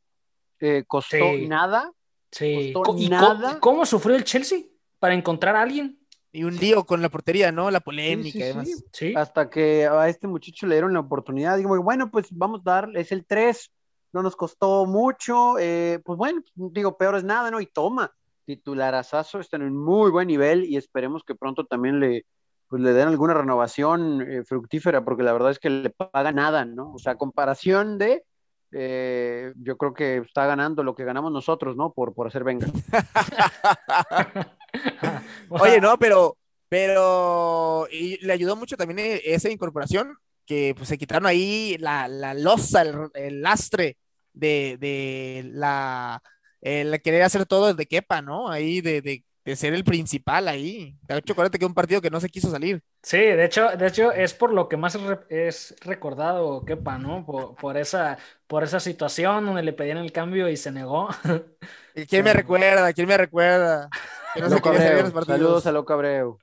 Eh, costó nada. Sí. ¿Y nada. ¿Cómo, sufrió el Chelsea para encontrar a alguien? Y un lío con la portería, ¿no? La polémica y demás. Sí, Hasta que a este muchacho le dieron la oportunidad. Digo, bueno, pues vamos a dar, es el 3, no nos costó mucho. Eh, pues bueno, digo, peor es nada, ¿no? Y toma titularazazo, está en un muy buen nivel y esperemos que pronto también le, pues, le den alguna renovación eh, fructífera, porque la verdad es que le paga nada, ¿no? O sea, comparación de, eh, yo creo que está ganando lo que ganamos nosotros, ¿no? Por, por hacer venga. Oye, no, pero, pero y le ayudó mucho también eh, esa incorporación, que pues se quitaron ahí la, la losa, el, lastre de, de la el querer hacer todo desde quepa, ¿no? Ahí de, de, de, ser el principal ahí. De hecho, acuérdate que un partido que no se quiso salir. Sí, de hecho, de hecho es por lo que más es recordado Kepa, ¿no? Por, por, esa, por esa situación donde le pedían el cambio y se negó. ¿Quién me recuerda? ¿Quién me recuerda? Que no se Saludos a Loco Abreu.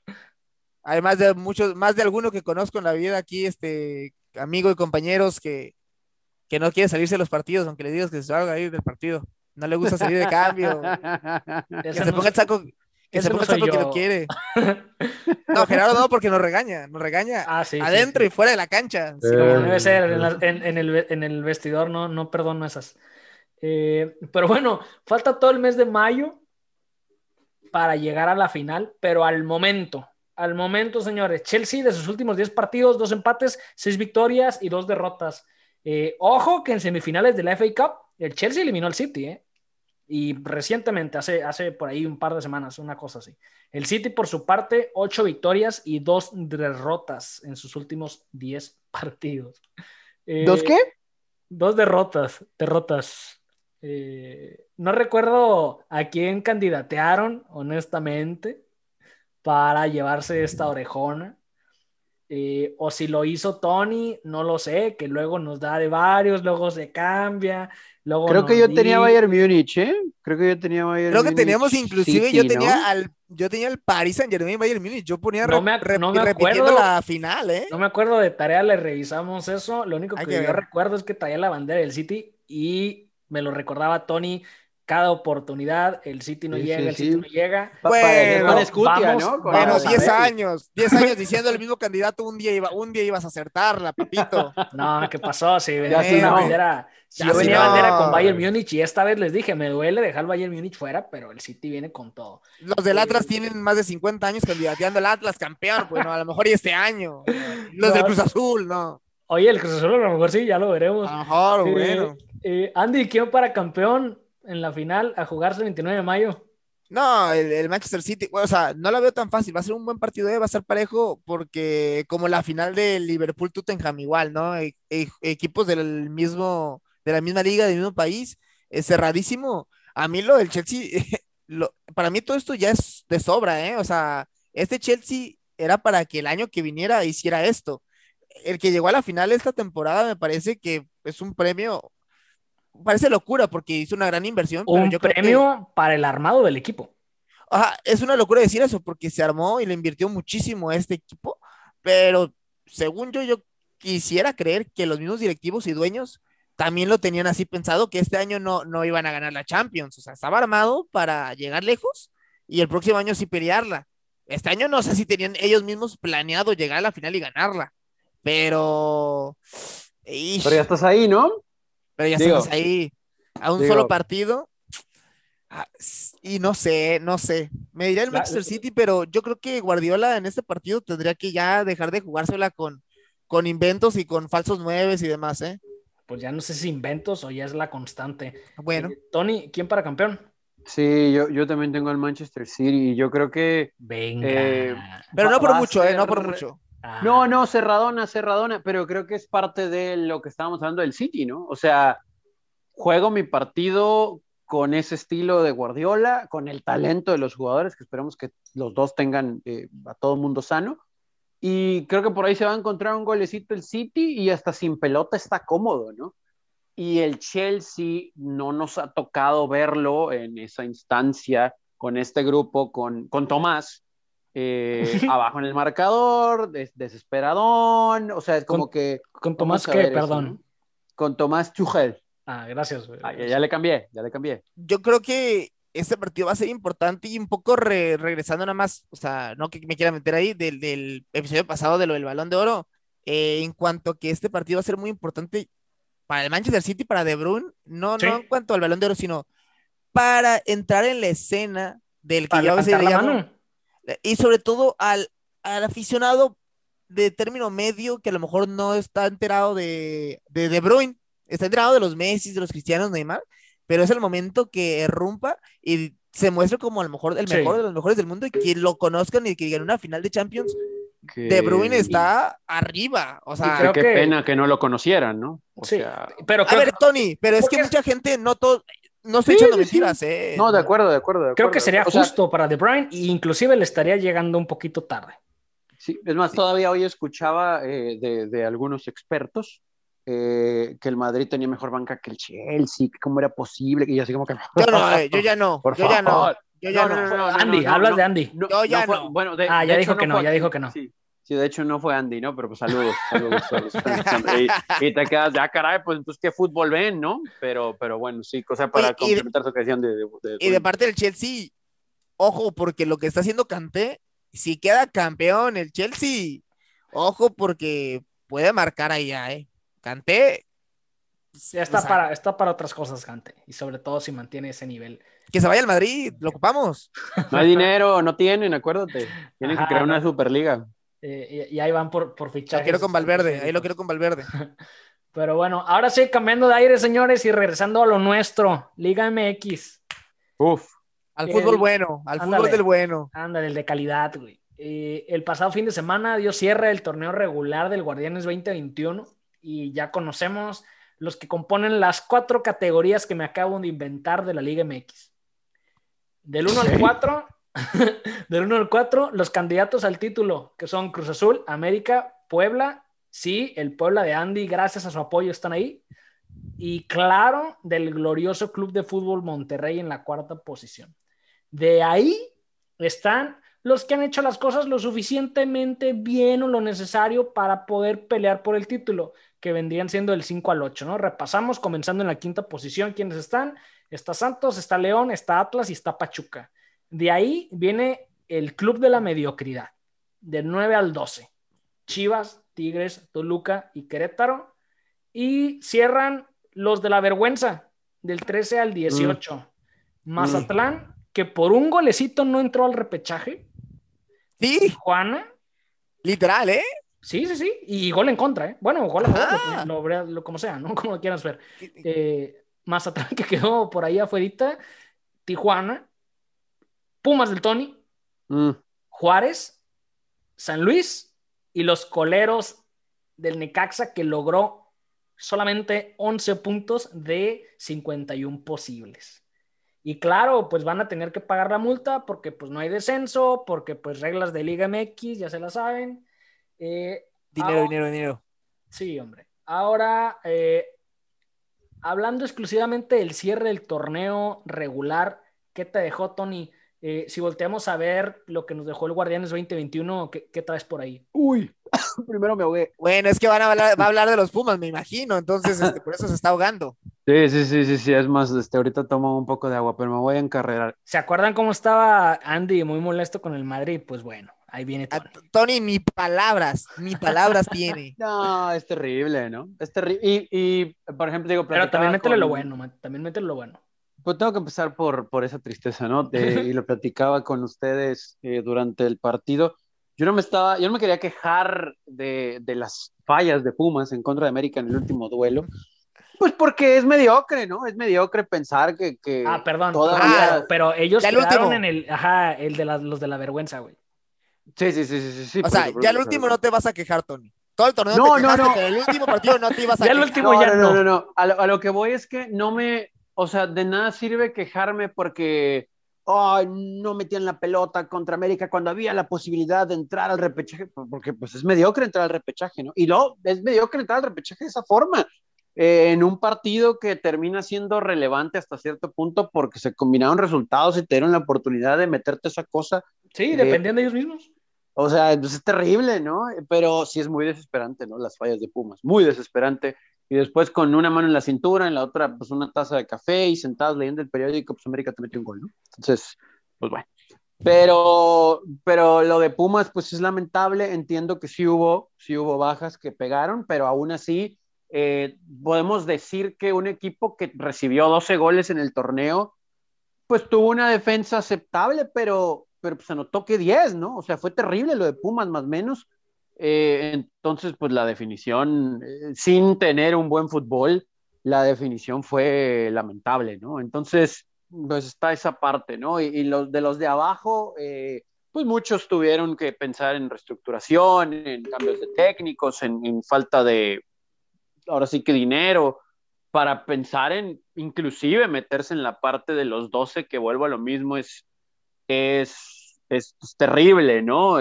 Además de muchos, más de alguno que conozco en la vida aquí, este amigo y compañeros que, que no quiere salirse de los partidos, aunque le digas que se salga ahí del partido. No le gusta salir de cambio. que se ponga el saco, que se ponga el saco que lo quiere. No, Gerardo no, porque nos regaña, nos regaña ah, adentro y fuera de la cancha. Sí, debe ser, en, el, vestidor no, no perdono esas. Eh, pero bueno, falta todo el mes de mayo para llegar a la final, pero al momento, al momento, señores, Chelsea de sus últimos 10 partidos, dos empates, seis victorias y dos derrotas. Eh, ojo que en semifinales de la FA Cup, el Chelsea eliminó al City, ¿eh? Y recientemente, hace, hace por ahí un par de semanas, una cosa así. El City, por su parte, ocho victorias y dos derrotas en sus últimos diez partidos. Eh, ¿Dos qué? Dos derrotas, derrotas. Eh, no recuerdo a quién candidatearon, honestamente, para llevarse esta orejona. eh, o si lo hizo Tony, no lo sé, que luego nos da de varios, luego se cambia. Luego Creo que yo di- tenía Bayern Múnich, ¿eh? Creo que yo tenía Bayern Creo que Múnich teníamos inclusive, City, yo ¿no? tenía al, yo tenía el Paris Saint Germain Bayern Múnich, yo ponía No me no me repitiendo acuerdo. la final, ¿eh? No me acuerdo de tarea, le revisamos eso. Lo único que, que yo ver. recuerdo es que traía la bandera del City y me lo recordaba Tony cada oportunidad. El City no Sí, llega, sí, el sí. City no llega. Bueno, Juan Escutia, vamos- ¿no? Bueno, Vamos a 10 ver. años, 10 años diciendo el mismo candidato, un día, iba, un día ibas a acertarla, papito. No, ¿qué pasó? Si venía sí una no. bandera, si Ya yo sí venía no. bandera con Bayern Múnich y esta vez les dije, me duele dejar el Bayern Múnich fuera, pero el City viene con todo. Los del Atlas tienen más de 50 años candidateando al Atlas campeón, pues no, a lo mejor y este año. Los del. Cruz Azul, no. Oye, el Cruz Azul a lo mejor sí, ya lo veremos. A lo mejor, bueno. Eh, Andy, ¿quién para campeón en la final a jugarse el 29 de mayo? No, el, Manchester City, o sea, no la veo tan fácil, va a ser un buen partido, eh, va a ser parejo, porque como la final del Liverpool-Tottenham igual, ¿no? E- e- equipos del mismo, de la misma liga, del mismo país, es cerradísimo. A mí lo del Chelsea, lo- para mí todo esto ya es de sobra, ¿eh? O sea, este Chelsea era para que el año que viniera hiciera esto. El que llegó a la final esta temporada me parece que es un premio, parece locura porque hizo una gran inversión, pero Un yo creo que- premio para el armado del equipo. Ajá, es una locura decir eso porque se armó y le invirtió muchísimo a este equipo, pero según yo, yo quisiera creer que los mismos directivos y dueños también lo tenían así pensado, que este año no, no iban a ganar la Champions, o sea, estaba armado para llegar lejos y el próximo año sí pelearla. Este año no sé si tenían ellos mismos planeado llegar a la final y ganarla, pero... ish, Pero ya estás ahí, ¿no? Pero ya Digo, estamos ahí a un digo. solo partido. Ah, Y no sé, no sé. Me diría el La- Manchester City, pero yo creo que Guardiola en este partido tendría que ya dejar de jugársela con, con inventos y con falsos nueves y demás, ¿eh? Pues ya no sé si inventos o ya es la constante. Bueno, Eh, Tony, ¿quién para campeón? Sí, yo, yo también tengo al Manchester City y yo creo que... Venga. Eh, pero no por mucho, ¿eh? No por mucho. Ah, No, no, cerradona, cerradona, pero creo que es parte de lo que estábamos hablando del City, ¿no? O sea, juego mi partido con ese estilo de Guardiola, con el talento de los jugadores, que esperemos que los dos tengan eh, a todo mundo sano. Y creo que por ahí se va a encontrar un golecito el City y hasta sin pelota está cómodo, ¿no? Y el Chelsea no nos ha tocado verlo en esa instancia con este grupo, con, con Tomás, eh, abajo en el marcador, des- desesperadón, o sea, es como Con- que... ¿Con Tomás qué? eso, Perdón. ¿no? Con Tomás Tuchel. Ah, gracias. Ah, ya, ya le cambié, ya le cambié. Yo creo que este partido va a ser importante y un poco re- regresando nada más, o sea, no que me quiera meter ahí, del, del episodio pasado de lo del Balón de Oro, eh, en cuanto a que este partido va a ser muy importante para el Manchester City, para De Bruyne, no, Sí. no en cuanto al Balón de Oro, sino para entrar en la escena del que Para yo a veces le la llamo, mano. Y sobre todo al, al aficionado de término medio que a lo mejor no está enterado de, de De Bruyne, está enterado de los Messi, de los Cristianos, Neymar, pero es el momento que irrumpa y se muestre como a lo mejor el Sí. mejor de los mejores del mundo y que lo conozcan y que digan una final de Champions, Que- De Bruyne está arriba, o sea, creo qué que- pena que no lo conocieran, ¿no? O Sí, sea, pero a creo, ver, Tony, pero es que mucha gente no todo, no estoy Sí, echando sí, sí. mentiras, eh. no, de acuerdo, de acuerdo. de creo que sería O sea, justo para De Bruyne e inclusive le estaría llegando un poquito tarde. Sí, es más, todavía hoy escuchaba eh, de, de algunos expertos eh, que el Madrid tenía mejor banca que el Chelsea, que cómo era posible, y así como que... Yo no, eh, yo ya no, Por yo ya no, favor. yo ya No, no. no, no, no, no, Andy, hablas de Andy. no, Yo ya fue- no. Bueno, de, Ah, ya de dijo hecho que no, fue ya dijo que no. Sí, sí, de hecho no fue Andy, ¿no? Pero pues saludos, saludos. escuchando. y, y te quedas, ya caray, pues entonces qué fútbol ven, ¿no? Pero, pero bueno, sí, cosa para Oye, de- complementar su creación de, de, de- Y de parte del Chelsea, ojo, porque lo que está haciendo Kanté, si queda campeón el Chelsea, ojo, porque puede marcar allá, ¿eh? Kanté, Ya está o sea, para, está para otras cosas, Gante. Y sobre todo si mantiene ese nivel. que se vaya al Madrid, lo ocupamos. No hay dinero, no tienen, acuérdate. Tienen Ajá, que crear no. una superliga. Eh, y, y ahí van por, por Lo fichajes. quiero con Valverde, ahí lo quiero con Valverde. Pero bueno, ahora sí, cambiando de aire, señores, y regresando a lo nuestro, Liga MX. Uf, Al El- fútbol bueno, al ándale. fútbol del bueno. Ándale, el de calidad, güey. Eh, el pasado fin de semana dio cierre el torneo regular del Guardianes 2021 y ya conocemos los que componen las cuatro categorías que me acabo de inventar de la Liga MX. Del 1 al Ok. 4, del 1 al 4, los candidatos al título, que son Cruz Azul, América, Puebla, sí, el Puebla de Andy, gracias a su apoyo están ahí. Y claro, del glorioso Club de Fútbol Monterrey en la cuarta posición. De ahí están los que han hecho las cosas lo suficientemente bien o lo necesario para poder pelear por el título, que vendrían siendo el 5 al 8, ¿no? Repasamos comenzando en la quinta posición quiénes están. Está Santos, está León, está Atlas y está Pachuca. De ahí viene el club de la mediocridad, del 9 al 12. Chivas, Tigres, Toluca y Querétaro. Y cierran los de la vergüenza, del 13 al 18. Mm. Mazatlán, que por un golecito no entró al repechaje. Sí. Juana. Literal, ¿eh? Sí, sí, sí. Y gol en contra, ¿eh? Bueno, gol a favor, lo, como sea, ¿no? Como lo quieras ver. Eh, Mazatlán, que quedó por ahí afuera. Tijuana. Pumas del Tony. Mm. Juárez. San Luis. Y los coleros del Necaxa, que logró solamente 11 puntos de 51 posibles. Y claro, pues van a tener que pagar la multa porque pues no hay descenso, porque pues reglas de Liga MX, ya se la saben. Eh, dinero, dinero, dinero. Sí, hombre. Ahora, eh, hablando exclusivamente del cierre del torneo regular, ¿qué te dejó, Tony? Eh, si volteamos a ver lo que nos dejó el Guardianes 2021, ¿qué, qué traes por ahí? Uy, primero me ahogué. Bueno, es que van a hablar, va a hablar de los Pumas, me imagino, entonces este, por eso se está ahogando. Sí, sí, sí, sí, sí, es más, este, ahorita tomo un poco de agua, pero me voy a encarrerar. ¿Se acuerdan cómo estaba Andy muy molesto con el Madrid? Pues bueno, Ahí viene Tony. Tony, ni palabras, ni palabras tiene. No, es terrible, ¿no? Es terrible. Y, por ejemplo, digo, pero también métele lo bueno, también métele lo bueno. Pues tengo que empezar por, por esa tristeza, ¿no? y lo platicaba con ustedes eh, durante el partido. Yo no me estaba, yo no me quería quejar de, de las fallas de Pumas en contra de América en el último duelo. Pues porque es mediocre, ¿no? Es mediocre pensar que. que ah, perdón. Todavía... pero ellos quedaron en el, ajá, el de los de la vergüenza, güey. Sí, sí, sí, sí, sí. O sea, ya el último no te vas a quejar, Tony. Todo el torneo no, te quejaste, no, no. pero el último partido no te ibas a ya quejar. el último ya no. No, no, no. A lo, a lo, que voy es que no me, o sea, de nada sirve quejarme porque, oh, no metían la pelota contra América cuando había la posibilidad de entrar al repechaje, porque pues es mediocre entrar al repechaje, ¿no? Y no, es mediocre entrar al repechaje de esa forma. Eh, en un partido que termina siendo relevante hasta cierto punto porque se combinaron resultados y te dieron la oportunidad de meterte esa cosa. Sí, dependían de ellos mismos. O sea, pues es terrible, ¿no? Pero sí es muy desesperante, ¿no? Las fallas de Pumas, muy desesperante. Y después con una mano en la cintura, en la otra, pues una taza de café y sentados leyendo el periódico, pues América te metió un gol, ¿no? Entonces, pues bueno. Pero, pero lo de Pumas, pues es lamentable. Entiendo que sí hubo, sí hubo bajas que pegaron, pero aún así eh, podemos decir que un equipo que recibió 12 goles en el torneo, pues tuvo una defensa aceptable, pero pero pues anotó que 10, ¿no? O sea, fue terrible lo de Pumas, más o menos. Eh, entonces, pues la definición, eh, sin tener un buen fútbol, la definición fue lamentable, ¿no? Entonces, pues está esa parte, ¿no? Y, los de los de abajo, eh, pues muchos tuvieron que pensar en reestructuración, en cambios de técnicos, en, falta de, ahora sí que dinero, para pensar en inclusive meterse en la parte de los 12, que vuelvo a lo mismo, es, es es, terrible, ¿no?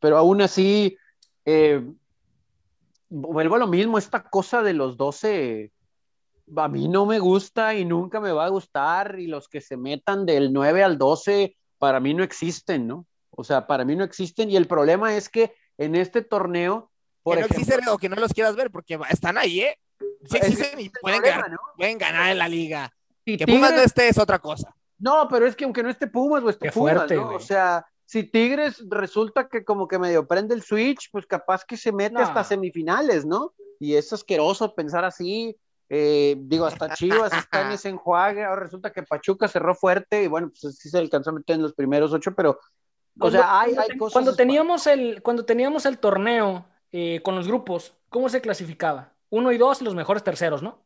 Pero aún así, eh, vuelvo a lo mismo, esta cosa de los 12, a mí no me gusta y nunca me va a gustar, y los que se metan del 9 al 12, para mí no existen, ¿no? O sea, para mí no existen, y el problema es que en este torneo... Por que no existen o que no los quieras ver, porque están ahí, ¿eh? Sí existen y pueden, ganar, pueden ganar en la liga. que Pumas no esté es otra cosa. No, pero es que aunque no esté Pumas o esté Pumas, ¿no? O sea, si Tigres resulta que como que medio prende el switch, pues capaz que se mete hasta semifinales, ¿no? Y es asqueroso pensar así. Eh, digo, hasta Chivas está en ese enjuague, ahora resulta que Pachuca cerró fuerte y bueno, pues sí se alcanzó a meter en los primeros ocho, pero o sea, hay, hay cosas. Cuando teníamos el, cuando teníamos el torneo eh, con los grupos, ¿cómo se clasificaba? Uno y dos, los mejores terceros, ¿no?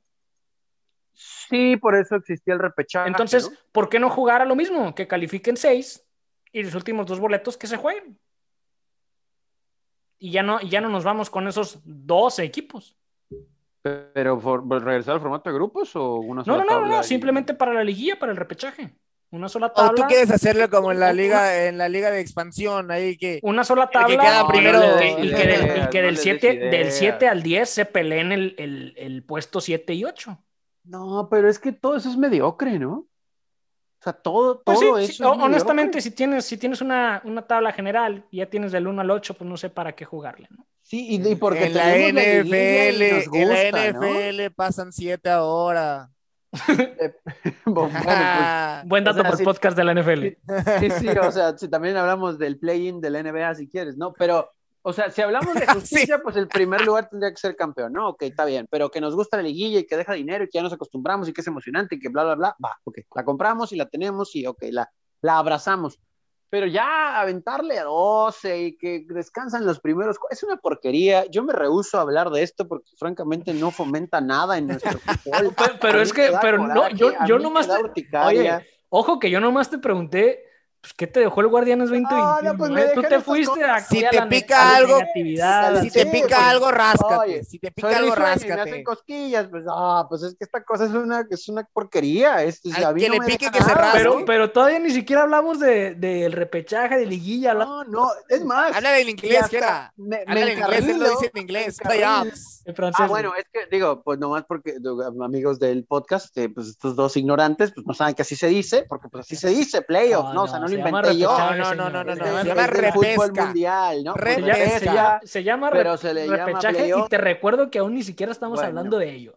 Sí, por eso existía el repechaje. Entonces, ¿por qué no jugar a lo mismo? Que califiquen seis y los últimos dos boletos que se jueguen. Y ya no, ya no nos vamos con esos 12 equipos. ¿Pero por, regresar al formato de grupos o una No, no, no, no, simplemente para la liguilla, para el repechaje. una sola tabla. O tú quieres hacerlo como en la liga, en la liga de expansión, ahí que. Una sola tabla. que queda y primero- que- y que, del- y que del les 7 des del ideas. 7 al 10 se peleen el, el, el puesto 7 y 8. No, pero es que todo eso es mediocre, ¿no? O sea, todo, Pues sí, todo sí, eso. es honestamente, si tienes, si tienes una, una tabla general y ya tienes del 1 al 8, pues no sé para qué jugarle, ¿no? Sí, y, y porque en la NFL, en la. NFL pasan siete ahora. Bueno, pues, Buen O dato sea, para el sí- podcast de la NFL. Sí, sí, o sea, si también hablamos del play-in de la NBA si quieres, ¿no? Pero, o sea, si hablamos de justicia, pues el primer lugar tendría que ser campeón, ¿no? Ok, está bien, pero que nos gusta la liguilla y que deja dinero y que ya nos acostumbramos y que es emocionante y que bla, bla, bla, va, ok, la compramos y la tenemos y ok, la, la abrazamos. Pero ya aventarle a 12 y que descansan los primeros, es una porquería. Yo me rehúso a hablar de esto porque francamente no fomenta nada en nuestro fútbol. Pero- pero es que- pero no, yo- yo nomás te-. Oye, Ojo que yo nomás te pregunté, pues, ¿qué te dejó el Guardianes 2021? no, pues me eh? Tú te fuiste cosas. Si a te la ne- pica algo, negatividad, Si Sí, te pica pues, algo, ráscate. oye, si te pica algo, y me hacen ráscate. cosquillas, pues, ah, pues es que esta cosa es una, es una porquería. Es, o sea, Al a mí que no le me pique que se rasque. Pero, pero todavía ni siquiera hablamos de- del repechaje, de liguilla. habla- No, no, es más. Háblale en y inglés. Me, me Háblale en inglés, él lo dice en inglés. Playoffs. en francés. Ah, bueno, es que digo, pues nomás porque amigos del podcast, eh, pues estos dos ignorantes, pues no saben que así se dice, porque pues así se dice, playoff, No, ¿no? O sea, no, no lo se llama inventé yo. No, no, no, no, Es no, se es llama repesca. mundial, ¿no? Repesca. Se llama, se Repesca, llama- se llama pero re- se le llama repechaje y te recuerdo que aún ni siquiera estamos Bueno. hablando de ello.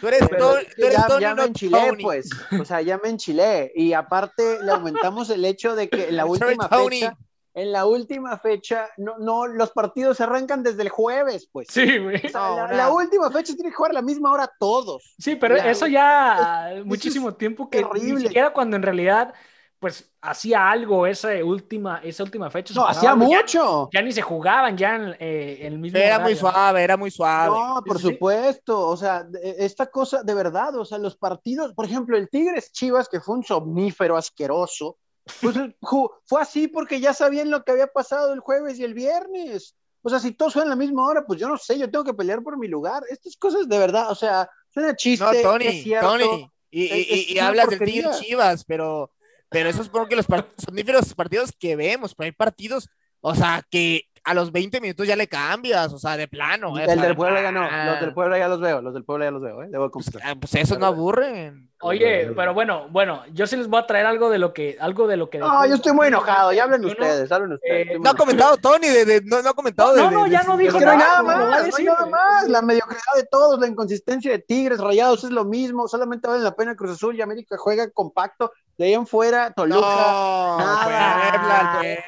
Tú eres, Tony- es ya, me enchilé, pues. O sea, ya me enchilé. Y aparte le aumentamos el hecho de que en la última fecha, en la última fecha, no, no, los partidos se arrancan desde el jueves, pues. Sí, güey. O sea, No, la, no. la última fecha tiene que jugar a la misma hora todos. Sí, pero Ya, eso ya Es- muchísimo eso tiempo que ni terrible. siquiera cuando en realidad pues hacía algo esa última esa última fecha. No, hacía ya- mucho. Ya, ni se jugaban ya en, eh, en el mismo Era muy suave, era muy suave. No, por Sí, supuesto, o sea, de- esta cosa de verdad, o sea, los partidos, por ejemplo, el Tigres Chivas, que fue un somnífero asqueroso, pues fue así porque ya sabían lo que había pasado el jueves y el viernes. O sea, si todos juegan a la misma hora, pues yo no sé, yo tengo que pelear por mi lugar. Estas cosas de verdad, o sea, suena chiste, No, es Tony, cierto. Tony. Y, y- Es- y- es y una hablas del porquería. Tigre Chivas, pero, pero eso es porque los son diferentes partidos que vemos, pero hay partidos, o sea, que a los 20 minutos ya le cambias, o sea, de plano. o El sea, del de Puebla ya no, los del Puebla ya los veo, los del Puebla ya los veo, ¿eh? Debo Pues, confesar. ah, pues esos no aburren. Oye, pero bueno, bueno, yo sí les voy a traer algo de lo que algo de lo que No, yo estoy muy enojado, ya hablen 21. ustedes, hablen ustedes. Eh, No ha comentado Tony, de, de- no, no ha comentado No, de, no, de- ya de no dijo Es que no hay nada Lo va a más, no hay decir, nada más. La mediocridad de todos, la inconsistencia de Tigres, Rayados es lo mismo, solamente vale la pena Cruz Azul y América juega compacto. De ahí en fuera, Toluca, No, nada, Puebla,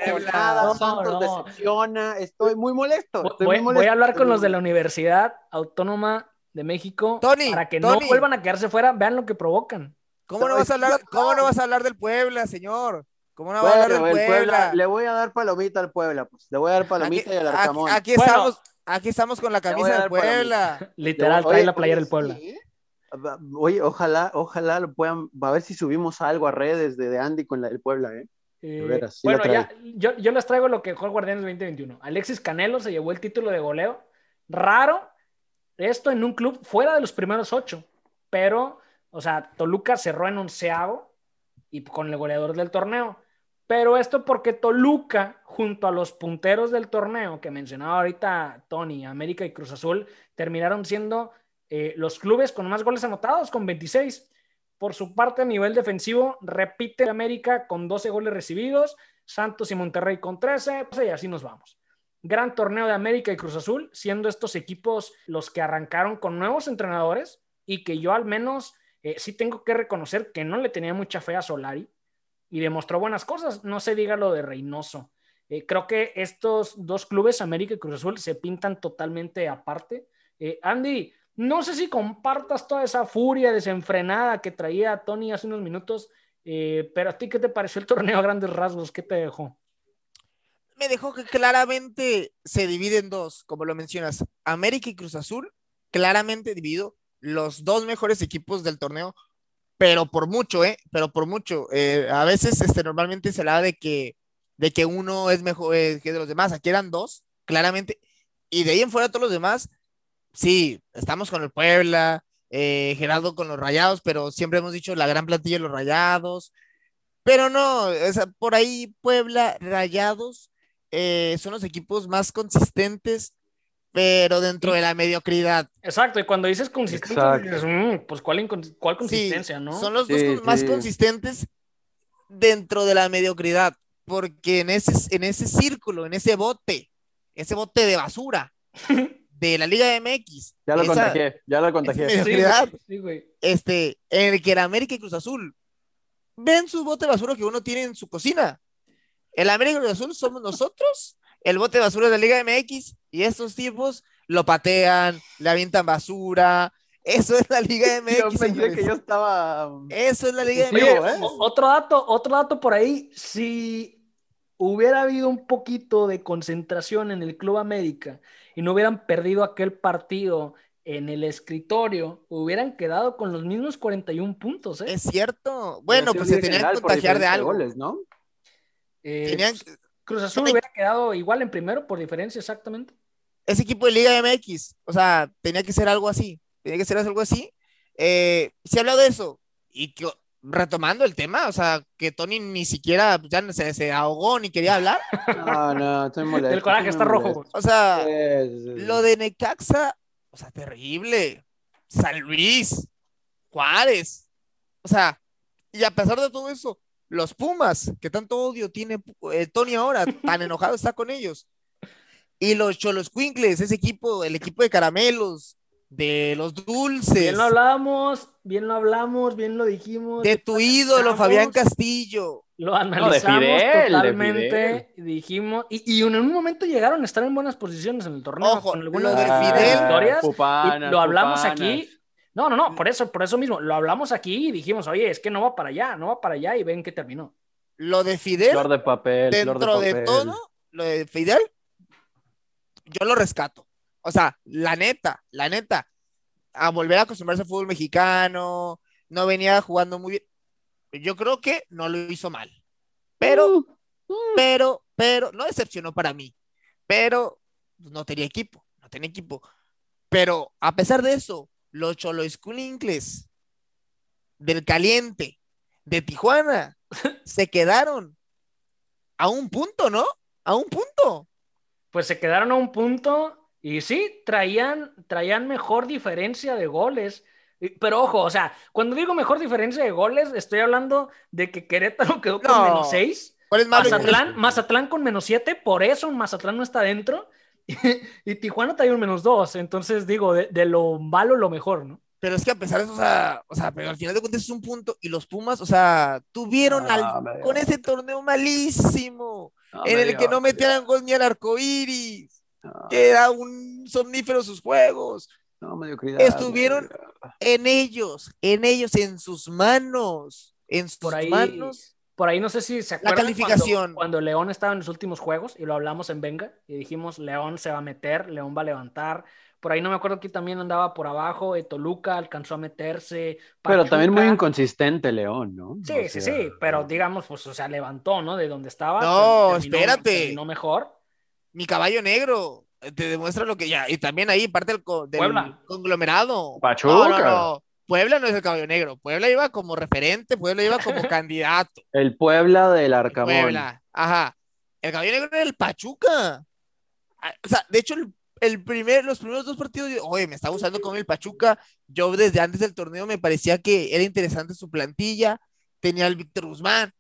no, Puebla. nada, No, Santos no. decepciona, estoy muy molesto. Voy, estoy voy- muy voy molesto. a hablar con los de la Universidad Autónoma de México Tony, para que Tony. no vuelvan a quedarse fuera, vean lo que provocan. ¿Cómo no vas a hablar, cómo no vas a hablar del Puebla, señor? ¿Cómo no vas a Bueno, hablar del el Puebla? Puebla, le voy a dar palomita al Puebla, pues. Le voy a dar palomita Aquí, y al aquí- Arcamón. aquí Bueno. estamos, aquí estamos con la voy a camisa del. Puebla. Literal, Oye, trae la playera del Puebla. sí. Va- Oye, ojalá, ojalá lo puedan, a ver si subimos algo a redes de, de Andy con la del Puebla, ¿eh? Eh, veras, sí la bueno, ya, yo, yo les traigo lo que dejó el Guardianes 2021. Alexis Canelo se llevó el título de goleo. Raro esto en un club fuera de los primeros ocho, pero, o sea, Toluca cerró en onceavo y con el goleador del torneo. Pero esto porque Toluca, junto a los punteros del torneo que mencionaba ahorita Tony, América y Cruz Azul, terminaron siendo eh, los clubes con más goles anotados, con 26. Por su parte, a nivel defensivo, repite América con 12 goles recibidos, Santos y Monterrey con 13, y así nos vamos. Gran torneo de América y Cruz Azul, siendo estos equipos los que arrancaron con nuevos entrenadores y que yo al menos eh, sí tengo que reconocer que no le tenía mucha fe a Solari y demostró buenas cosas. No se diga lo de Reynoso. Eh, creo que estos dos clubes, América y Cruz Azul, se pintan totalmente aparte. Eh, Andy, no sé si compartas toda esa furia desenfrenada que traía Tony hace unos minutos, eh, pero a ti, ¿qué te pareció el torneo a grandes rasgos? ¿Qué te dejó? Me dejó que claramente se divide en dos, como lo mencionas. América y Cruz Azul, claramente dividido los dos mejores equipos del torneo, pero por mucho, ¿eh? Pero por mucho. Eh, a veces este, normalmente se habla de que, de que uno es mejor eh, que de los demás. Aquí eran dos, claramente. Y de ahí en fuera todos los demás, sí, estamos con el Puebla, eh, Gerardo con los Rayados, pero siempre hemos dicho la gran plantilla de los Rayados. Pero no, sea, por ahí Puebla, Rayados, eh, son los equipos más consistentes, pero dentro de la mediocridad. Exacto, y cuando dices consistente, Exacto. dices, "Mm, pues ¿cuál, cuál Sí, consistencia, no? son los Sí, dos cons- más sí. consistentes dentro de la mediocridad, porque en ese, en ese círculo, en ese bote, ese bote de basura de la Liga MX, Ya lo esa- contagié, ya lo contagié. Sí, güey, sí, güey. este, en el que el América y Cruz Azul ven su bote de basura que uno tiene en su cocina. El América y Cruz Azul somos nosotros, el bote de basura de la Liga MX, y estos tipos lo patean, le avientan basura. Eso es la Liga MX. Yo pensé que yo estaba. Eso es la Liga Sí, Oye, MX. ¿eh? otro dato, otro dato por ahí, si hubiera habido un poquito de concentración en el Club América y no hubieran perdido aquel partido en el escritorio, hubieran quedado con los mismos 41 puntos, ¿eh? Es cierto. Bueno, pues se tenían que contagiar de algo. goles, ¿no? Eh, Tenían, Cruz Azul hubiera quedado igual en primero por diferencia, exactamente. ese equipo de Liga MX, o sea, tenía que ser algo así. Tenía que ser algo así. Eh, se habló de eso. Y que, retomando el tema, o sea, que Tony ni siquiera pues, ya se, se ahogó ni quería hablar. No, no, estoy molesto. El coraje está rojo. O sea, Sí, sí, sí. lo de Necaxa, o sea, terrible. San Luis, Juárez. O sea, y a pesar de todo eso, los Pumas, que tanto odio tiene eh, Tony ahora, tan enojado está con ellos. Y los Cholos Quinkles, ese equipo, el equipo de caramelos, de los dulces, Bien lo hablamos, bien lo hablamos, bien lo dijimos. de tu ídolo, Fabián Castillo. Lo analizamos Fidel, de totalmente, dijimos, y, y en un momento llegaron a estar en buenas posiciones en el torneo, Ojo, con algunas lo de Fidel- Pupanas, y lo hablamos pupanas. aquí. No, no, no, por eso, por eso mismo, lo hablamos aquí y dijimos, oye, es que no va para allá, no va para allá, y ven que terminó. Lo de Fidel, Flor de papel. flor dentro de papel. todo, lo de Fidel, yo lo rescato. O sea, la neta, la neta, a volver a acostumbrarse al fútbol mexicano, no venía jugando muy bien. Yo creo que no lo hizo mal. Pero, Uh, uh. pero, pero, no decepcionó para mí. Pero pues, no tenía equipo, no tenía equipo. Pero a pesar de eso, los Choloisculincles del caliente de Tijuana se quedaron a un punto, ¿no? A un punto. Pues se quedaron a un punto y sí, traían, traían mejor diferencia de goles. Pero ojo, o sea, cuando digo mejor diferencia de goles, estoy hablando de que Querétaro quedó con No. menos 6, ¿Cuál es malo? Mazatlán, Mazatlán con menos 7, por eso Mazatlán no está dentro, y, y Tijuana trae un menos 2. Entonces digo, de, de lo malo, lo mejor, ¿no? Pero es que a pesar de eso, o sea, o sea, pero al final de cuentas es un punto y los Pumas, o sea, tuvieron Ah, al- me con ese torneo malísimo, No, en el dio- que no metían gol ni al arco iris, No, que era un somnífero sus juegos. no, mediocridad, estuvieron- mediocridad. En ellos, en ellos, en sus manos, en sus Por ahí, manos. por ahí no sé si se acuerdan calificación. Cuando, cuando León estaba en los últimos juegos y lo hablamos en Venga y dijimos León se va a meter, León va a levantar. Por ahí no me acuerdo que también andaba por abajo, eh, Toluca alcanzó a meterse. Pero también muy inconsistente León, ¿no? Sí, O sí, sea, sí, pero digamos, pues, o sea, levantó, ¿no? De donde estaba. No, terminó- espérate. Terminó mejor. Mi caballo negro eh, te demuestra lo que ya, y también ahí parte del, co- del Puebla. conglomerado. Pachuca. No, no, no. Puebla no es el caballo negro. Puebla iba como referente, Puebla iba como candidato. El Puebla del Arcamón. Puebla, ajá. El caballo negro era el Pachuca. Ah, O sea, de hecho, el, el primer, los primeros dos partidos, yo, oye, me está gustando con el Pachuca. Yo desde antes del torneo me parecía que era interesante su plantilla. Tenía al Víctor Guzmán,